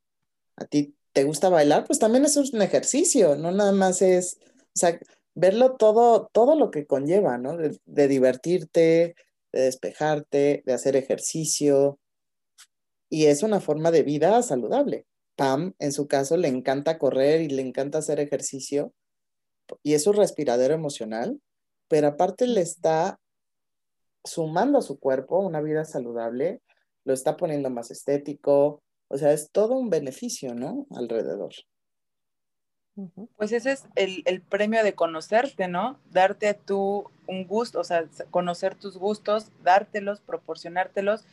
A ti te gusta bailar, pues también es un ejercicio, no nada más es, o sea, verlo todo, todo lo que conlleva, ¿no? de divertirte, de despejarte, de hacer ejercicio. Y es una forma de vida saludable. Pam, en su caso, le encanta correr y le encanta hacer ejercicio y es un respiradero emocional, pero aparte le está sumando a su cuerpo una vida saludable, lo está poniendo más estético, o sea, es todo un beneficio, ¿no? Alrededor. Pues ese es el, premio de conocerte, ¿no? Darte tú un gusto, o sea, conocer tus gustos, dártelos, proporcionártelos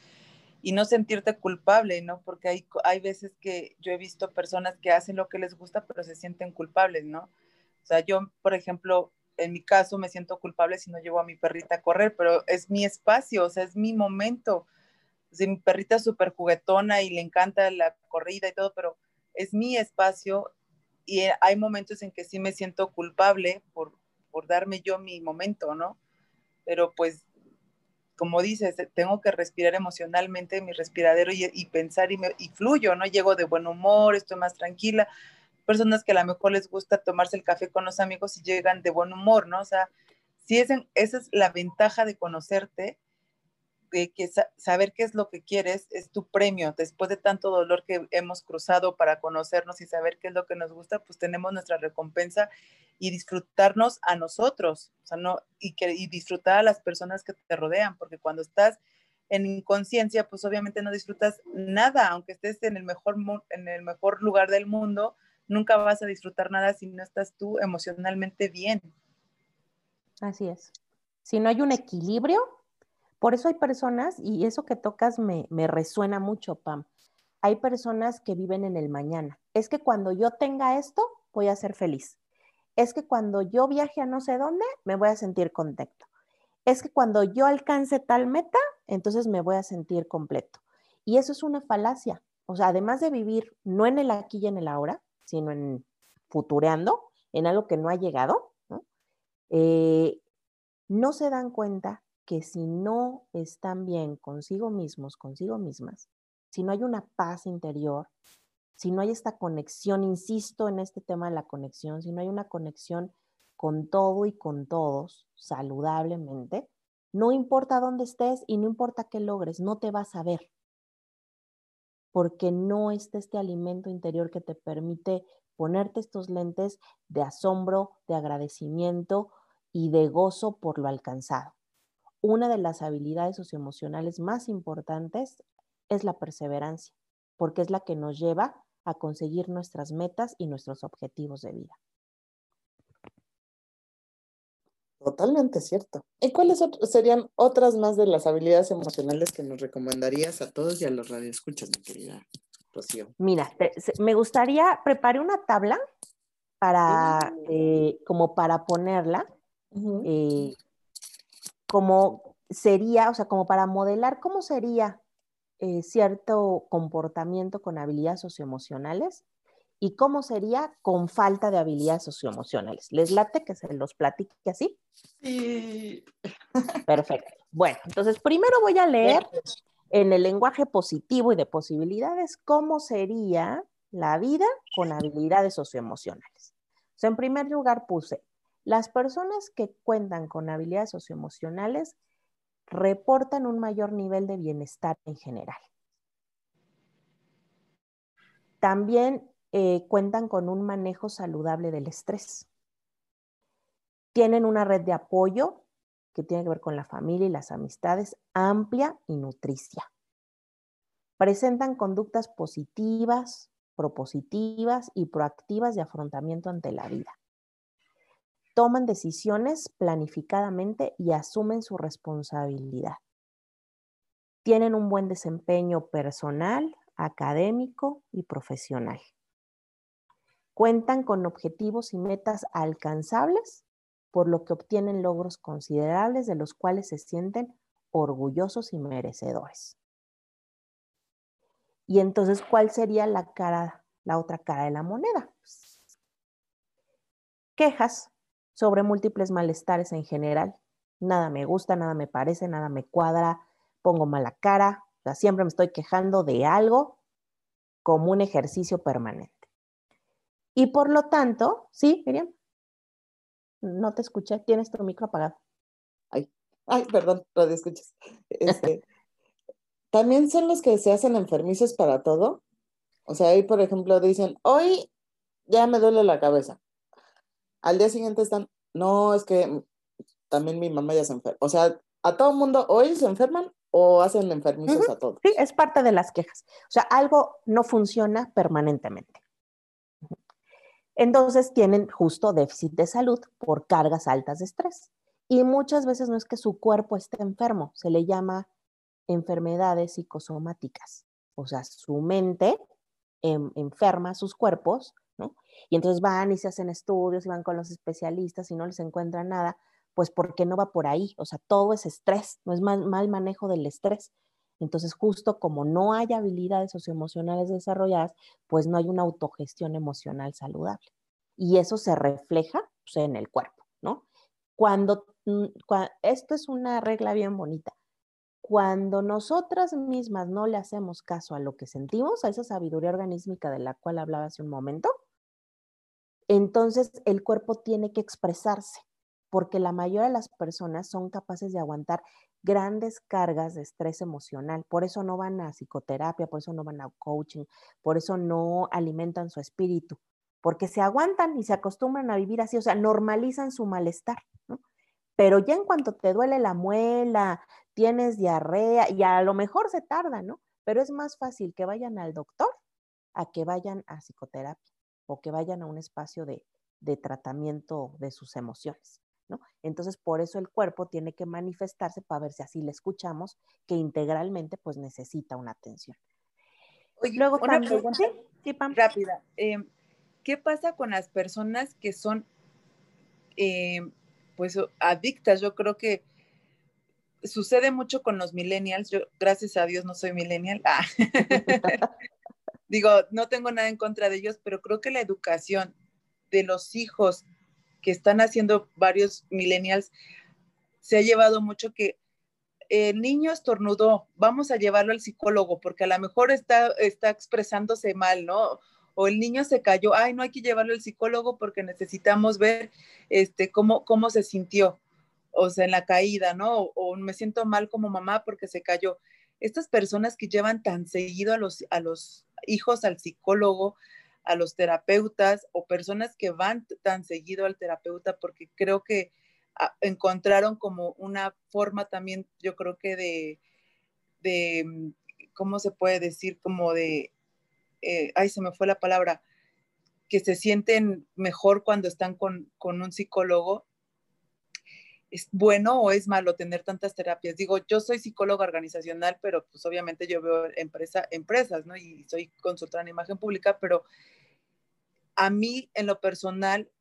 y no sentirte culpable, ¿no? Porque hay, hay veces que yo he visto personas que hacen lo que les gusta, pero se sienten culpables, ¿no? O sea, yo, por ejemplo, en mi caso me siento culpable si no llevo a mi perrita a correr, pero es mi espacio, o sea, es mi momento. O mi perrita es súper juguetona y le encanta la corrida y todo, pero es mi espacio y hay momentos en que sí me siento culpable por, por darme yo mi momento, ¿no? Pero pues, como dices, tengo que respirar emocionalmente mi respiradero y, pensar y, fluyo, ¿no? Llego de buen humor, estoy más tranquila, personas que a lo mejor les gusta tomarse el café con los amigos y llegan de buen humor, ¿no? O sea, sí, esa es la ventaja de conocerte, que saber qué es lo que quieres es tu premio. Después de tanto dolor que hemos cruzado para conocernos y saber qué es lo que nos gusta, pues tenemos nuestra recompensa y disfrutarnos a nosotros, o sea, no, y, que, y disfrutar a las personas que te rodean, porque cuando estás en inconsciencia, pues obviamente no disfrutas nada, aunque estés en el mejor, en el mejor lugar del mundo, nunca vas a disfrutar nada si no estás tú emocionalmente bien. Así es. Si no hay un equilibrio, por eso hay personas, y eso que tocas me, resuena mucho, Pam. Hay personas que viven en el mañana. Es que cuando yo tenga esto, voy a ser feliz. Es que cuando yo viaje a no sé dónde, me voy a sentir contento. Es que cuando yo alcance tal meta, entonces me voy a sentir completo. Y eso es una falacia. O sea, además de vivir no en el aquí y en el ahora, sino en futureando, en algo que no ha llegado, ¿no? Eh, no se dan cuenta que si no están bien consigo mismos, consigo mismas, si no hay una paz interior, si no hay esta conexión, insisto en este tema de la conexión, si no hay una conexión con todo y con todos saludablemente, no importa dónde estés y no importa qué logres, no te vas a ver porque no está este alimento interior que te permite ponerte estos lentes de asombro, de agradecimiento y de gozo por lo alcanzado. Una de las habilidades socioemocionales más importantes es la perseverancia, porque es la que nos lleva a conseguir nuestras metas y nuestros objetivos de vida. Totalmente cierto. ¿Y cuáles serían otras más de las habilidades emocionales que nos recomendarías a todos y a los radioescuchas, mi querida Rocío? Mira, me gustaría, preparé una tabla para, eh, como para ponerla, eh, como sería, o sea, como para modelar cómo sería eh, cierto comportamiento con habilidades socioemocionales y cómo sería con falta de habilidades socioemocionales. ¿Les late que se los platique así? Sí. Perfecto. Bueno, entonces primero voy a leer en el lenguaje positivo y de posibilidades cómo sería la vida con habilidades socioemocionales. en primer lugar puse, las personas que cuentan con habilidades socioemocionales reportan un mayor nivel de bienestar en general. También eh, cuentan con un manejo saludable del estrés. Tienen una red de apoyo que tiene que ver con la familia y las amistades amplia y nutricia. Presentan conductas positivas, propositivas y proactivas de afrontamiento ante la vida. Toman decisiones planificadamente y asumen su responsabilidad. Tienen un buen desempeño personal, académico y profesional cuentan con objetivos y metas alcanzables, por lo que obtienen logros considerables de los cuales se sienten orgullosos y merecedores. Y entonces, ¿cuál sería la cara, la otra cara de la moneda? Quejas sobre múltiples malestares en general, nada me gusta, nada me parece, nada me cuadra, pongo mala cara, o sea, siempre me estoy quejando de algo como un ejercicio permanente. Y por lo tanto, sí, Miriam, no te escuché, tienes tu micro apagado. Ay, ay, perdón, lo escuchas. Este, También son los que se hacen enfermizos para todo. O sea, ahí, por ejemplo, dicen, hoy ya me duele la cabeza. Al día siguiente están, no, es que también mi mamá ya se enferma. O sea, a todo mundo hoy se enferman o hacen enfermizos a todos. Sí, es parte de las quejas. O sea, algo no funciona permanentemente. Entonces tienen justo déficit de salud por cargas altas de estrés. Y muchas veces no es que su cuerpo esté enfermo, se le llama enfermedades psicosomáticas. O sea, su mente enferma sus cuerpos, Y entonces van y se hacen estudios y van con los especialistas y no les encuentran nada, pues porque no va por ahí. O sea, todo es estrés, no es mal, mal manejo del estrés. Entonces, justo como no hay habilidades socioemocionales desarrolladas, pues no hay una autogestión emocional saludable. Y eso se refleja pues, en el cuerpo, ¿no? Cuando, mm, esto es una regla bien bonita. Cuando nosotras mismas no le hacemos caso a lo que sentimos, a esa sabiduría organísmica de la cual hablaba hace un momento, entonces el cuerpo tiene que expresarse, porque la mayoría de las personas son capaces de aguantar grandes cargas de estrés emocional. Por eso no van a psicoterapia, por eso no van a coaching, por eso no alimentan su espíritu, porque se aguantan y se acostumbran a vivir así, o sea, normalizan su malestar, ¿no? Pero ya en cuanto te duele la muela, tienes diarrea, y a lo mejor se tarda, ¿no? Pero es más fácil que vayan al doctor a que vayan a psicoterapia o que vayan a un espacio de, de tratamiento de sus emociones. Entonces, por eso el cuerpo tiene que manifestarse para ver si así le escuchamos, que integralmente pues necesita una atención. Luego una pregunta rápida. Em, ¿Qué pasa con las personas que son em, pues adictas? Yo creo que sucede mucho con los millennials. Yo, gracias a Dios, no soy millennial. Ah. Digo, no tengo nada en contra de ellos, pero creo que la educación de los hijos que están haciendo varios millennials, se ha llevado mucho que el niño estornudó, vamos a llevarlo al psicólogo porque a lo mejor está, está expresándose mal, ¿no? O el niño se cayó, ay, no hay que llevarlo al psicólogo porque necesitamos ver este, cómo, cómo se sintió, o sea, en la caída, ¿no? O, o, me siento mal como mamá porque se cayó. Estas personas que llevan tan seguido a los, a los hijos al psicólogo, a los terapeutas o personas que van tan seguido al terapeuta porque creo que ah, encontraron como una forma también, yo creo que de, de mm, ¿cómo se puede decir? Como de, eh, ay, se me fue la palabra, que se sienten mejor cuando están con, con un psicólogo ¿es bueno o es malo tener tantas terapias? Digo, yo soy psicóloga organizacional, pero pues obviamente yo veo empresa, empresas, ¿no? Y soy consultora en imagen pública, pero a mí en lo personal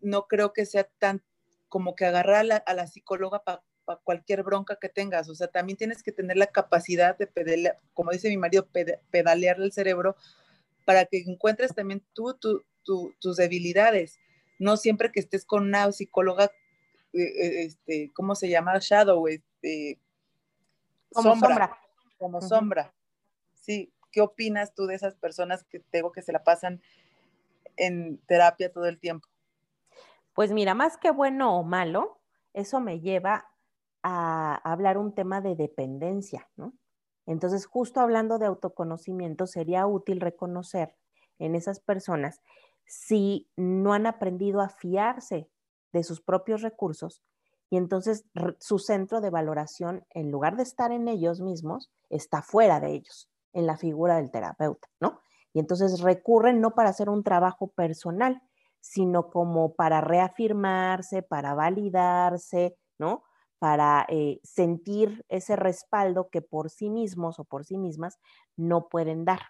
no creo que sea tan como que agarrar a la, psicóloga para cualquier bronca que tengas. O sea, también tienes que tener la capacidad de, pedalear, como dice mi marido, pedalearle el cerebro para que encuentres también tú tus debilidades. No siempre que estés con una psicóloga este, ¿cómo se llama? Shadow, este, como sombra. Como sombra. Sí, ¿qué opinas tú de esas personas que tengo que se la pasan en terapia todo el tiempo? Pues mira, más que bueno o malo, eso me lleva a hablar un tema de dependencia, ¿no? Entonces, justo hablando de autoconocimiento, sería útil reconocer en esas personas si no han aprendido a fiarse de sus propios recursos y entonces su centro de valoración, en lugar de estar en ellos mismos, está fuera de ellos, en la figura del terapeuta, ¿no? Y entonces recurren no para hacer un trabajo personal, sino como para reafirmarse, para validarse, ¿no? Para eh, sentir ese respaldo que por sí mismos o por sí mismas no pueden dar,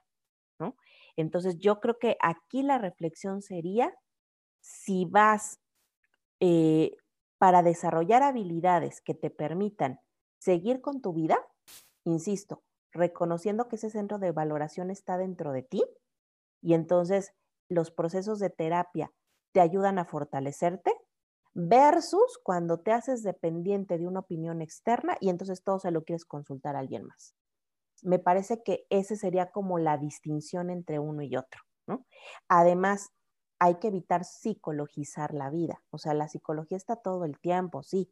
¿no? Entonces yo creo que aquí la reflexión sería si vas eh, para desarrollar habilidades que te permitan seguir con tu vida, insisto, reconociendo que ese centro de valoración está dentro de ti y entonces los procesos de terapia te ayudan a fortalecerte, versus cuando te haces dependiente de una opinión externa y entonces todo se lo quieres consultar a alguien más. Me parece que ese sería como la distinción entre uno y otro. Además, hay que evitar psicologizar la vida. O sea, la psicología está todo el tiempo, sí,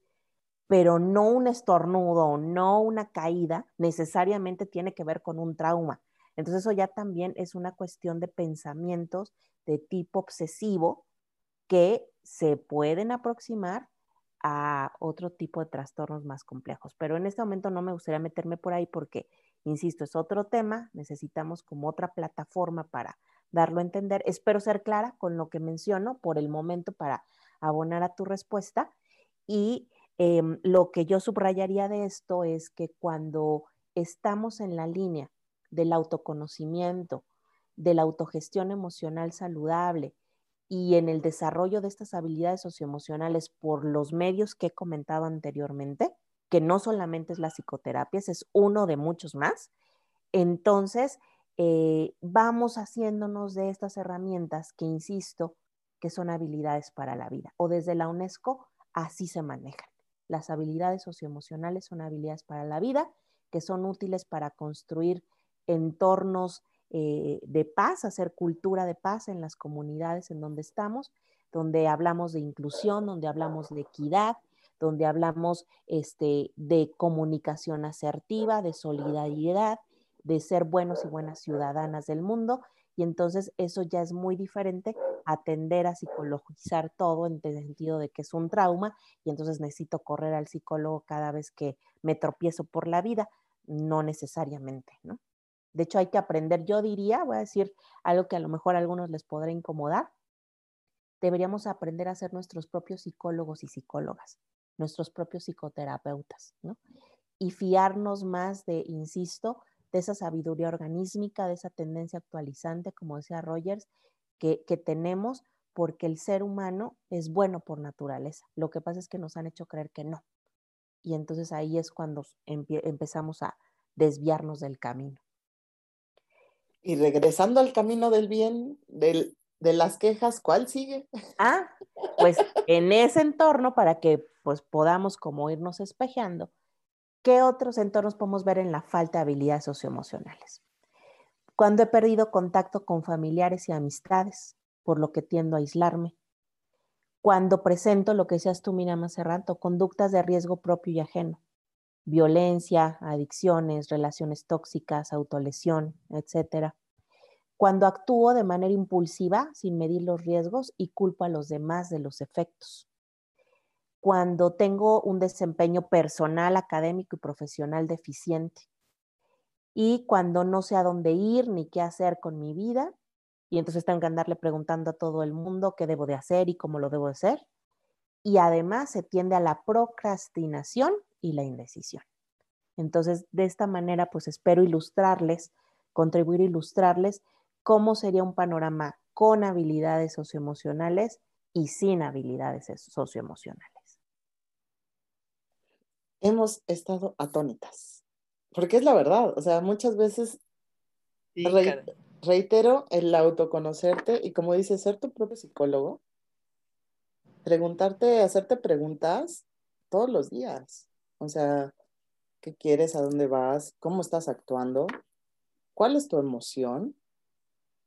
pero no un estornudo, no una caída necesariamente tiene que ver con un trauma. Entonces eso ya también es una cuestión de pensamientos de tipo obsesivo que se pueden aproximar a otro tipo de trastornos más complejos. Pero en este momento no me gustaría meterme por ahí porque, insisto, es otro tema, necesitamos como otra plataforma para darlo a entender. Espero ser clara con lo que menciono por el momento para abonar a tu respuesta. Y em, lo que yo subrayaría de esto es que cuando estamos en la línea del autoconocimiento, de la autogestión emocional saludable y en el desarrollo de estas habilidades socioemocionales por los medios que he comentado anteriormente, que no solamente es la psicoterapia, es uno de muchos más, entonces eh, vamos haciéndonos de estas herramientas que, insisto, que son habilidades para la vida. O desde la UNESCO, así se manejan. Las habilidades socioemocionales son habilidades para la vida, que son útiles para construir entornos eh, de paz, hacer cultura de paz en las comunidades en donde estamos, donde hablamos de inclusión, donde hablamos de equidad, donde hablamos este, de comunicación asertiva, de solidaridad, de ser buenos y buenas ciudadanas del mundo. Y entonces eso ya es muy diferente atender a psicologizar todo en el sentido de que es un trauma y entonces necesito correr al psicólogo cada vez que me tropiezo por la vida. No necesariamente, ¿no? De hecho, hay que aprender, yo diría, voy a decir algo que a lo mejor a algunos les podrá incomodar, deberíamos aprender a ser nuestros propios psicólogos y psicólogas, nuestros propios psicoterapeutas, ¿no? Y fiarnos más de, insisto, de esa sabiduría organísmica, de esa tendencia actualizante, como decía Rogers, que, tenemos porque el ser humano es bueno por naturaleza. Lo que pasa es que nos han hecho creer que no. Y entonces ahí es cuando empezamos a desviarnos del camino. Y regresando al camino del bien, del, de las quejas, ¿cuál sigue? Ah, pues en ese entorno, para que pues podamos como irnos espejeando, ¿Qué otros entornos podemos ver en la falta de habilidades socioemocionales? Cuando he perdido contacto con familiares y amistades, por lo que tiendo a aislarme. Cuando presento lo que seas tú, Mira más rato, conductas de riesgo propio y ajeno. Violencia, adicciones, relaciones tóxicas, autolesión, etc. Cuando actúo de manera impulsiva, sin medir los riesgos y culpo a los demás de los efectos cuando tengo un desempeño personal, académico y profesional deficiente. Y cuando no sé a dónde ir ni qué hacer con mi vida, y entonces tengo que andarle preguntando a todo el mundo qué debo de hacer y cómo lo debo de hacer. Y además se tiende a la procrastinación y la indecisión. Entonces, de esta manera, pues espero ilustrarles, contribuir a ilustrarles cómo sería un panorama con habilidades socioemocionales y sin habilidades socioemocionales hemos estado atónitas. Porque es la verdad, o sea, muchas veces reitero el autoconocerte y como dices, ser tu propio psicólogo, preguntarte, hacerte preguntas todos los días. O sea, ¿qué quieres? ¿A dónde vas? ¿Cómo estás actuando? ¿Cuál es tu emoción?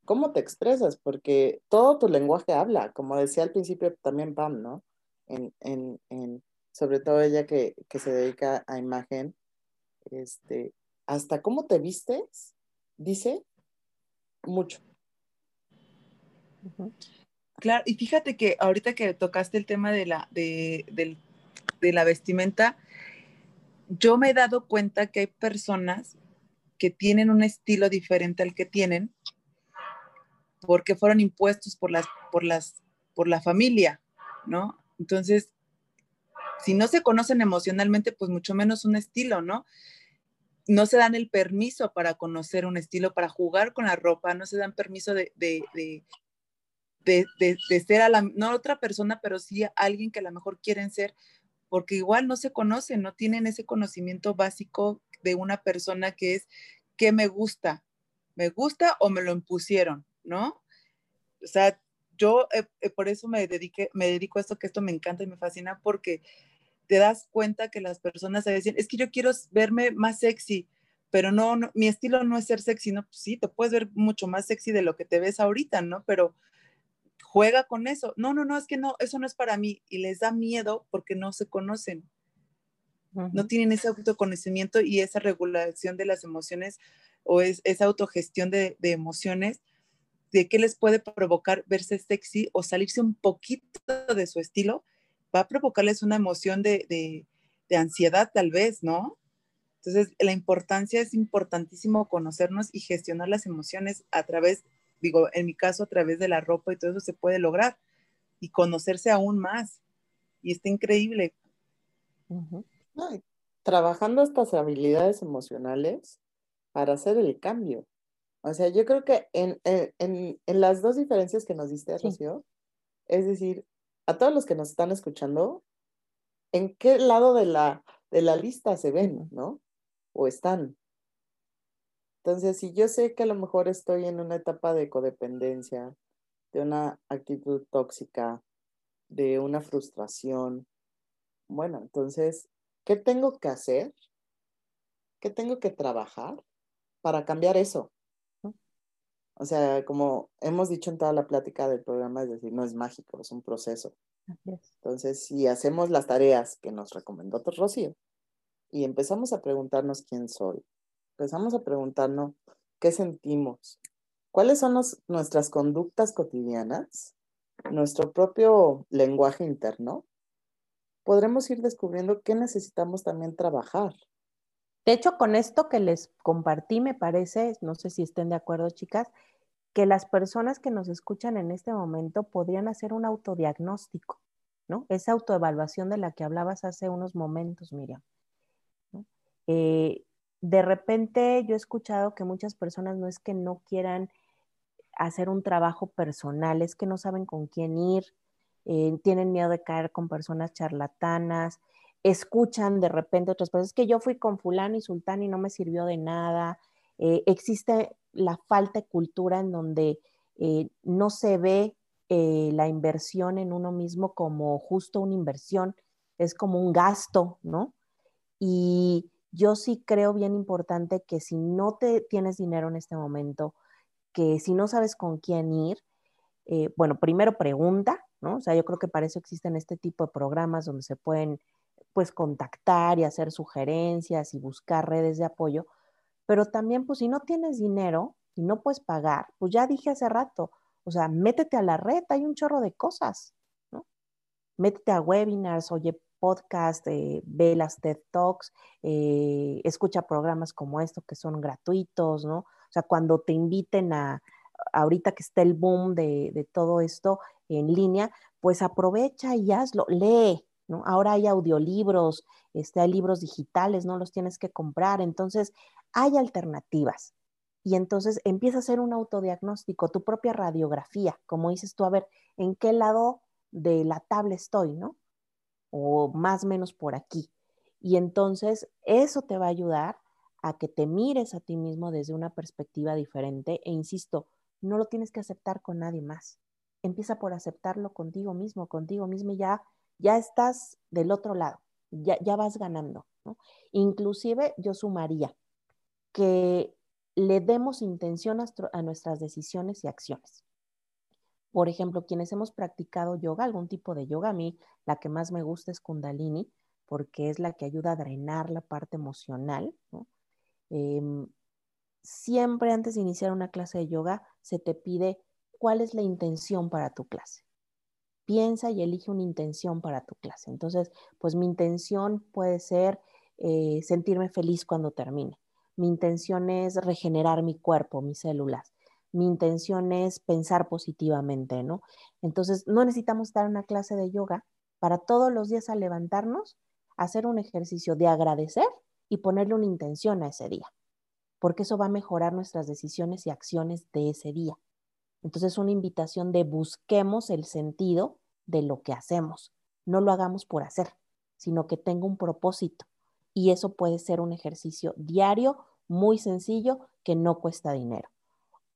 ¿Cómo te expresas? Porque todo tu lenguaje habla, como decía al principio también Pam, ¿no? En, en, en, sobre todo ella que, se dedica a imagen, este, hasta cómo te vistes, dice mucho. Claro, y fíjate que ahorita que tocaste el tema de la, de, la vestimenta, yo me he dado cuenta que hay personas que tienen un estilo diferente al que tienen porque fueron impuestos por las, por las, por la familia, ¿no? Entonces, si no se conocen emocionalmente, pues mucho menos un estilo, ¿no? No se dan el permiso para conocer un estilo, para jugar con la ropa, no se dan permiso de, de, de, ser a la, no otra persona, pero sí alguien que a lo mejor quieren ser, porque igual no se conocen, no tienen ese conocimiento básico de una persona que es, ¿qué me gusta? ¿Me gusta o me lo impusieron? ¿No? O sea, yo eh, eh, por eso me, dediqué, me dedico a esto, que esto me encanta y me fascina, porque te das cuenta que las personas se dicen, es que yo quiero verme más sexy, pero no, mi estilo no es ser sexy, no, pues sí, te puedes ver mucho más sexy de lo que te ves ahorita, ¿no? Pero juega con eso. No, no, no, es que no, eso no es para mí. Y les da miedo porque no se conocen. No tienen ese autoconocimiento y esa regulación de las emociones o es, esa autogestión de, de emociones de qué les puede provocar verse sexy o salirse un poquito de su estilo, va a provocarles una emoción de, de, de ansiedad tal vez, ¿no? Entonces, la importancia es importantísimo conocernos y gestionar las emociones a través, digo, en mi caso, a través de la ropa y todo eso se puede lograr y conocerse aún más. Y está increíble. trabajando estas habilidades emocionales para hacer el cambio. O sea, yo creo que en, en, en, las dos diferencias que nos diste, Rocío, es decir, a todos los que nos están escuchando, ¿en qué lado de la, de la lista se ven, no? O están. Entonces, si yo sé que a lo mejor estoy en una etapa de codependencia, de una actitud tóxica, de una frustración, bueno, entonces, ¿qué tengo que hacer? ¿Qué tengo que trabajar para cambiar eso? O sea, como hemos dicho en toda la plática del programa, es decir, no es mágico, es un proceso. Entonces, si hacemos las tareas que nos recomendó Rocío y empezamos a preguntarnos quién soy, empezamos a preguntarnos qué sentimos, cuáles son nuestras conductas cotidianas, nuestro propio lenguaje interno, podremos ir descubriendo qué necesitamos también trabajar. De hecho, con esto que les compartí, me parece, no sé si estén de acuerdo, chicas, que las personas que nos escuchan en este momento podrían hacer un autodiagnóstico, ¿no? Esa autoevaluación de la que hablabas hace unos momentos, Miriam. Eh, de repente yo he escuchado que muchas personas no es que no quieran hacer un trabajo personal, es que no saben con quién ir, eh, tienen miedo de caer con personas charlatanas, escuchan de repente otras personas, es que yo fui con fulano y sultán y no me sirvió de nada. Eh, existe la falta de cultura en donde eh, no se ve eh, la inversión en uno mismo como justo una inversión, es como un gasto, ¿no? Y yo sí creo bien importante que si no te tienes dinero en este momento, que si no sabes con quién ir, bueno, primero pregunta, ¿no? O sea, yo creo que para eso existen este tipo de programas donde se pueden pues contactar y hacer sugerencias y buscar redes de apoyo, pero también pues si no tienes dinero y no puedes pagar, pues ya dije hace rato, o sea, métete a la red, hay un chorro de cosas, ¿no? Métete a webinars, oye podcast, eh, ve las TED Talks, eh, escucha programas como esto que son gratuitos, ¿no? O sea, cuando te inviten a, ahorita que está el boom de, de todo esto en línea, pues aprovecha y hazlo, lee, Ahora hay audiolibros, este, hay libros digitales, no los tienes que comprar, entonces hay alternativas. Y entonces empieza a hacer un autodiagnóstico, tu propia radiografía, como dices tú, a ver, ¿en qué lado de la tabla estoy, no? O más o menos por aquí. Y entonces eso te va a ayudar a que te mires a ti mismo desde una perspectiva diferente e insisto, no lo tienes que aceptar con nadie más. Empieza por aceptarlo contigo mismo, contigo mismo y ya ya estás del otro lado, ya, ya vas ganando. Inclusive yo sumaría que le demos intención a, nuestras decisiones y acciones. Por ejemplo, quienes hemos practicado yoga, algún tipo de yoga, a mí la que más me gusta es kundalini, porque es la que ayuda a drenar la parte emocional. Em, siempre antes de iniciar una clase de yoga se te pide cuál es la intención para tu clase piensa y elige una intención para tu clase. Entonces, pues mi intención puede ser eh, sentirme feliz cuando termine. Mi intención es regenerar mi cuerpo, mis células. Mi intención es pensar positivamente, ¿no? Entonces, no necesitamos en una clase de yoga para todos los días al levantarnos, hacer un ejercicio de agradecer y ponerle una intención a ese día, porque eso va a mejorar nuestras decisiones y acciones de ese día. Entonces, una invitación de busquemos el sentido de lo que hacemos. No lo hagamos por hacer, sino que tenga un propósito. Y eso puede ser un ejercicio diario, muy sencillo, que no cuesta dinero.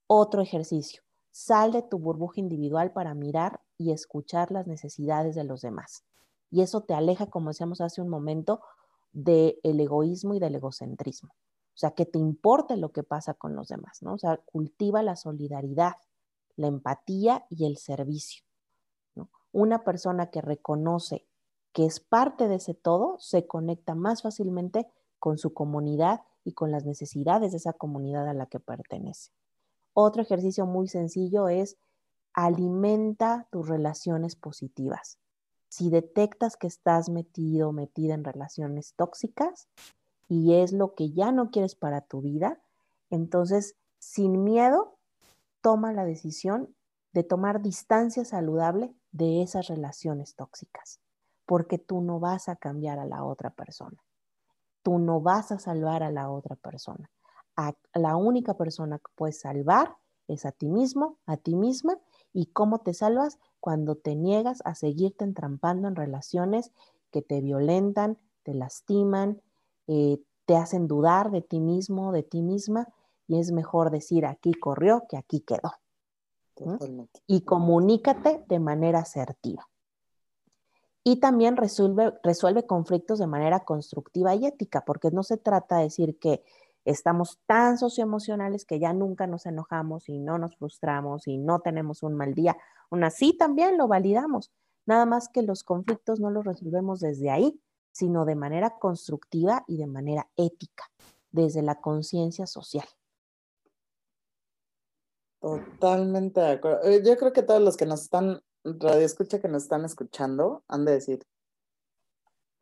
Otro ejercicio, Sal de tu burbuja individual para mirar y escuchar las necesidades de los demás. Y eso te aleja, como decíamos hace un momento, del egoísmo y del egocentrismo. O sea, que te importe lo que pasa con los demás, ¿no? O sea, cultiva la solidaridad, la empatía y el servicio. Una persona que reconoce que es parte de ese todo se conecta más fácilmente con su comunidad y con las necesidades de esa comunidad a la que pertenece. Otro ejercicio muy sencillo es alimenta tus relaciones positivas. Si detectas que estás metido o metida en relaciones tóxicas y es lo que ya no quieres para tu vida, entonces sin miedo toma la decisión de tomar distancia saludable de esas relaciones tóxicas, porque tú no vas a cambiar a la otra persona. Tú no vas a salvar a la otra persona. La única persona que puedes salvar es a ti mismo, a ti misma, y cómo te salvas cuando te niegas a seguirte entrampando en relaciones que te violentan, te lastiman, eh, te hacen dudar de ti mismo, de ti misma, y es mejor decir aquí corrió que aquí quedó. Y comunícate de manera asertiva. Y también resuelve, resuelve conflictos de manera constructiva y ética, porque no se trata de decir que estamos tan socioemocionales que ya nunca nos enojamos y no nos frustramos y no tenemos un mal día. Aún así también lo validamos. Nada más que los conflictos no los resolvemos desde ahí, sino de manera constructiva y de manera ética, desde la conciencia social. Totalmente de acuerdo. Eh, yo creo que todos los que nos están, radio escucha que nos están escuchando, han de decir,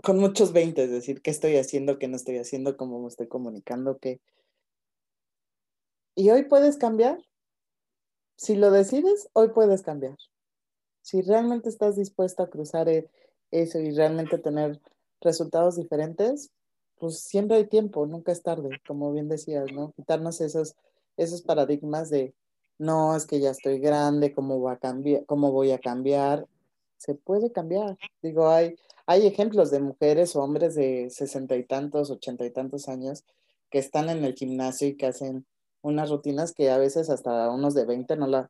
con muchos 20, es decir, qué estoy haciendo, qué no estoy haciendo, cómo me estoy comunicando, qué. Y hoy puedes cambiar. Si lo decides, hoy puedes cambiar. Si realmente estás dispuesto a cruzar e, eso y realmente tener resultados diferentes, pues siempre hay tiempo, nunca es tarde, como bien decías, ¿no? Quitarnos esos, esos paradigmas de no, es que ya estoy grande, ¿cómo, va a cambiar, ¿cómo voy a cambiar? Se puede cambiar. Digo, hay, hay ejemplos de mujeres o hombres de sesenta y tantos, ochenta y tantos años que están en el gimnasio y que hacen unas rutinas que a veces hasta unos de 20 no la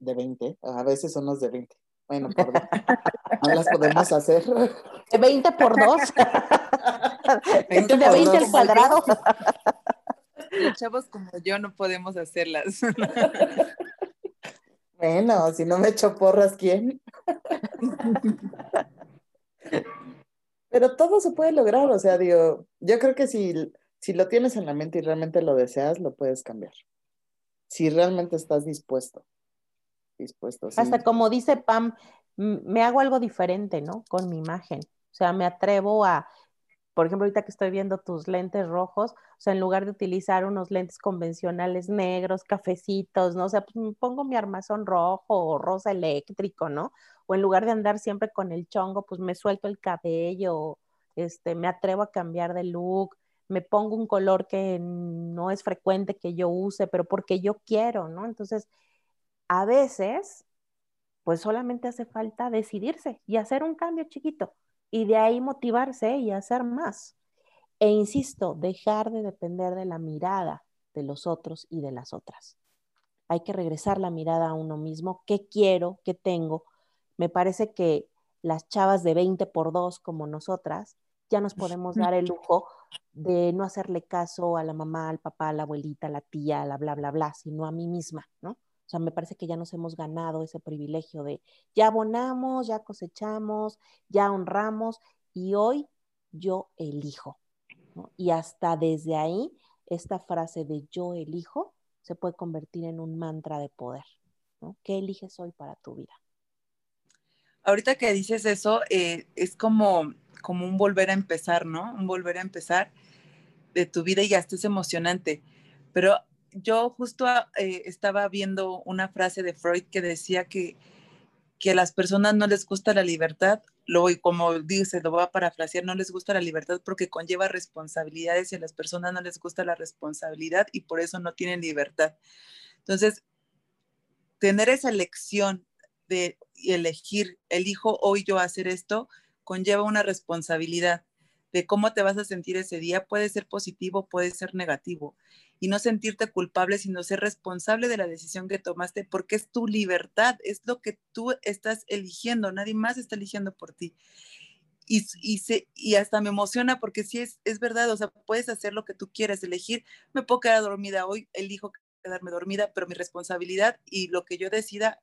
de 20, a veces unos de 20. Bueno, perdón. No las podemos hacer. De 20 por 2. de 20 al cuadrado. Los chavos como yo no podemos hacerlas. Bueno, si no me echo porras, ¿quién? Pero todo se puede lograr, o sea, digo, yo creo que si, si lo tienes en la mente y realmente lo deseas, lo puedes cambiar. Si realmente estás dispuesto. Dispuesto. Hasta como dice Pam, me hago algo diferente, ¿no? Con mi imagen. O sea, me atrevo a, por ejemplo, ahorita que estoy viendo tus lentes rojos, o sea, en lugar de utilizar unos lentes convencionales negros, cafecitos, ¿no? O sea, pues pongo mi armazón rojo o rosa eléctrico, ¿no? o en lugar de andar siempre con el chongo, pues me suelto el cabello, este, me atrevo a cambiar de look, me pongo un color que no es frecuente que yo use, pero porque yo quiero, ¿no? Entonces, a veces, pues solamente hace falta decidirse y hacer un cambio chiquito y de ahí motivarse y hacer más. E insisto, dejar de depender de la mirada de los otros y de las otras. Hay que regresar la mirada a uno mismo, qué quiero, qué tengo, me parece que las chavas de 20 por 2 como nosotras, ya nos podemos dar el lujo de no hacerle caso a la mamá, al papá, a la abuelita, a la tía, a la bla, bla, bla, sino a mí misma, ¿no? O sea, me parece que ya nos hemos ganado ese privilegio de ya abonamos, ya cosechamos, ya honramos y hoy yo elijo. Y hasta desde ahí, esta frase de yo elijo se puede convertir en un mantra de poder. ¿Qué eliges hoy para tu vida? ahorita que dices eso, eh, es como, como un volver a empezar, ¿no? Un volver a empezar de tu vida y hasta es emocionante. Pero yo justo eh, estaba viendo una frase de Freud que decía que, que a las personas no les gusta la libertad, lo, y como dice, lo voy a parafrasear, no les gusta la libertad porque conlleva responsabilidades y a las personas no les gusta la responsabilidad y por eso no tienen libertad. Entonces, tener esa lección de elegir, elijo hoy yo hacer esto, conlleva una responsabilidad de cómo te vas a sentir ese día. Puede ser positivo, puede ser negativo. Y no sentirte culpable, sino ser responsable de la decisión que tomaste, porque es tu libertad, es lo que tú estás eligiendo, nadie más está eligiendo por ti. Y, y, se, y hasta me emociona porque sí es, es verdad, o sea, puedes hacer lo que tú quieras, elegir, me puedo quedar dormida hoy, elijo quedarme dormida, pero mi responsabilidad y lo que yo decida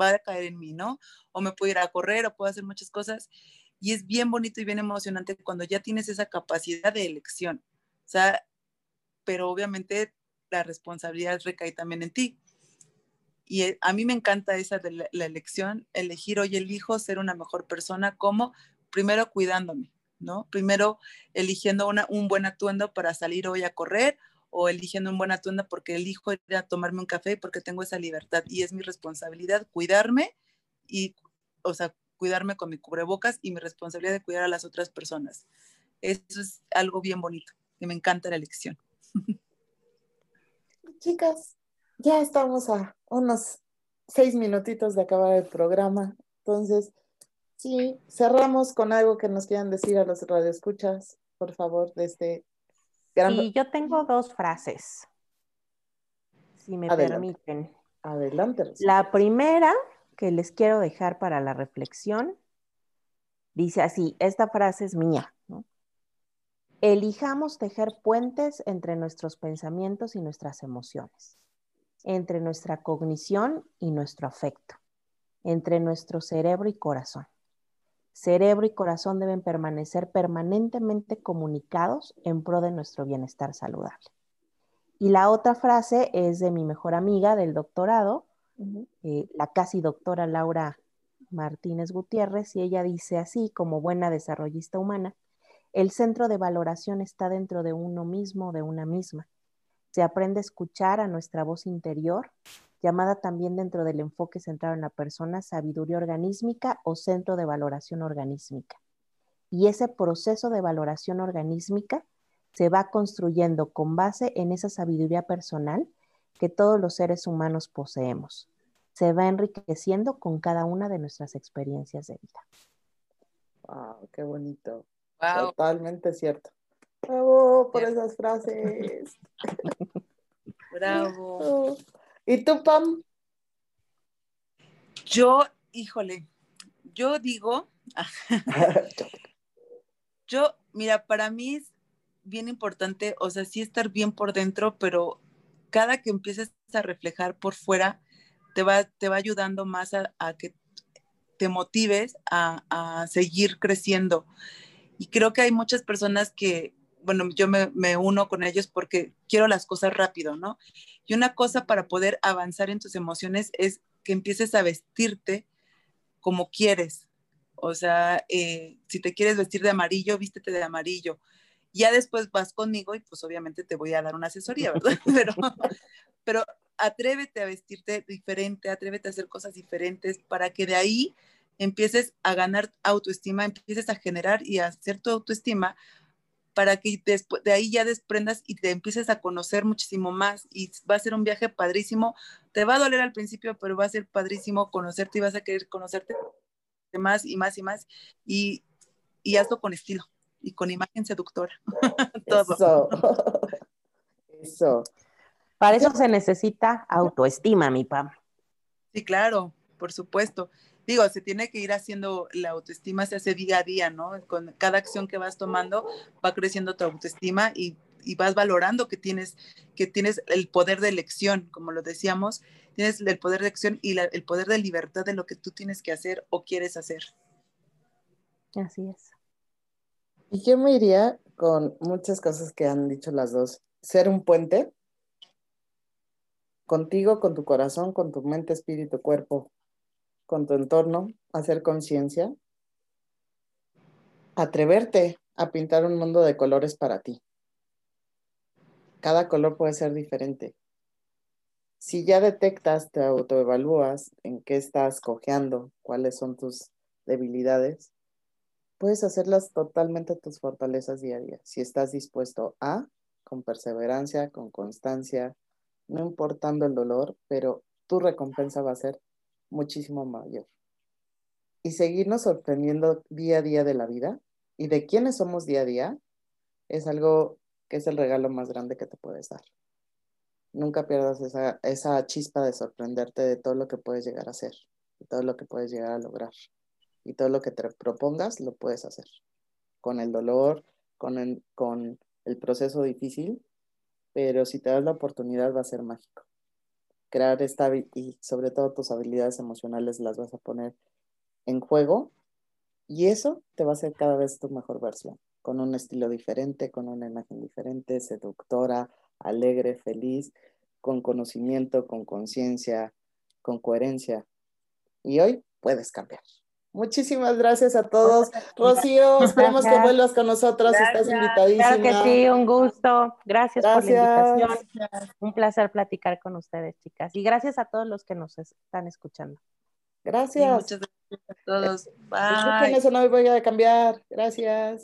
va a caer en mí, ¿no? O me puedo ir a correr o puedo hacer muchas cosas. Y es bien bonito y bien emocionante cuando ya tienes esa capacidad de elección. O sea, pero obviamente la responsabilidad recae también en ti. Y eh, a mí me encanta esa de la, elección, elegir hoy elijo ser una mejor persona, como primero cuidándome, ¿no? Primero eligiendo una, un buen atuendo para salir hoy a correr o eligiendo un buen atuendo porque elijo ir a tomarme un café porque tengo esa libertad y es mi responsabilidad cuidarme y, o sea, cuidarme con mi cubrebocas y mi responsabilidad de cuidar a las otras personas. Eso es algo bien bonito y me encanta la elección. Chicas, ya estamos a unos seis minutitos de acabar el programa. Entonces, sí, cerramos con algo que nos quieran decir a los radioescuchas, por favor, de este gran... Sí, yo tengo dos frases, si me permiten. Adelante. La primera que les quiero dejar para la reflexión dice así, esta frase es mía. Elijamos tejer puentes entre nuestros pensamientos y nuestras emociones, entre nuestra cognición y nuestro afecto, entre nuestro cerebro y corazón. Cerebro y corazón deben permanecer permanentemente comunicados en pro de nuestro bienestar saludable. Y la otra frase es de mi mejor amiga del doctorado, eh, la casi doctora Laura Martínez Gutiérrez, y ella dice así, como buena desarrollista humana, el centro de valoración está dentro de uno mismo, de una misma. Se aprende a escuchar a nuestra voz interior, llamada también dentro del enfoque centrado en la persona sabiduría organísmica o centro de valoración organísmica. Y ese proceso de valoración organísmica se va construyendo con base en esa sabiduría personal que todos los seres humanos poseemos. Se va enriqueciendo con cada una de nuestras experiencias de vida. ¡Wow! ¡Qué bonito! Totalmente cierto. Bravo por esas frases. Bravo. ¿Y tú, Pam? Yo, híjole, yo digo, yo, mira, para mí es bien importante, o sea, sí estar bien por dentro, pero cada que empieces a reflejar por fuera, te va, te va ayudando más a, que te motives a, a seguir creciendo. Y creo que hay muchas personas que, bueno, yo me, uno con ellos porque quiero las cosas rápido, ¿no? Y una cosa para poder avanzar en tus emociones es que empieces a vestirte como quieres. O sea, eh, si te quieres vestir de amarillo, vístete de amarillo. Ya después vas conmigo y pues obviamente te voy a dar una asesoría, ¿verdad? Pero, pero atrévete a vestirte diferente, atrévete a hacer cosas diferentes para que de ahí empieces a ganar autoestima, empieces a generar y a hacer tu autoestima para que después de ahí ya desprendas y te empieces a conocer muchísimo más y va a ser un viaje padrísimo. Te va a doler al principio, pero va a ser padrísimo conocerte y vas a querer conocerte más y más y más y, y hazlo con estilo y con imagen seductora. Todo. Eso. Eso. Para eso se necesita autoestima, mi Pam. Sí, claro, por supuesto digo, se tiene que ir haciendo, la autoestima se hace día a día, ¿no? Con cada acción que vas tomando va creciendo tu autoestima y, vas valorando que tienes, que tienes el poder de elección, como lo decíamos, tienes el poder de elección y el poder de libertad de lo que tú tienes que hacer o quieres hacer. Así es. Y yo me iría con muchas cosas que han dicho las dos. Ser un puente contigo, con tu corazón, con tu mente, espíritu, cuerpo, con tu entorno, hacer conciencia, atreverte a pintar un mundo de colores para ti. Cada color puede ser diferente. Si ya detectas, te autoevalúas en qué estás cojeando, cuáles son tus debilidades, puedes hacerlas totalmente tus fortalezas día. Si estás dispuesto a, con perseverancia, con constancia, no importando el dolor, pero tu recompensa va a ser muchísimo mayor. Y seguirnos sorprendiendo día a día de la vida y de quiénes somos día a día es algo que es el regalo más grande que te puedes dar. nunca pierdas esa, esa chispa de sorprenderte de todo lo que puedes llegar a hacer, de todo lo que puedes llegar a lograr. Y todo lo que te propongas lo puedes hacer. Con el dolor, con el, con el proceso difícil, pero si te das la oportunidad va a ser mágico. Crear esta y sobre todo tus habilidades emocionales las vas a poner en juego y eso te va a hacer cada vez tu mejor versión, con un estilo diferente, con una imagen diferente, seductora, alegre, feliz, con conocimiento, con conciencia, con coherencia. Y hoy puedes cambiar. Muchísimas gracias a todos. Rocío, esperemos que vuelvas con nosotros. Estás invitadísima. Claro que sí, un gusto. Gracias, por la invitación. Un placer platicar con ustedes, chicas. Y gracias a todos los que nos están escuchando. Gracias. muchas gracias a todos. Bye. Eso no me voy a cambiar. Gracias.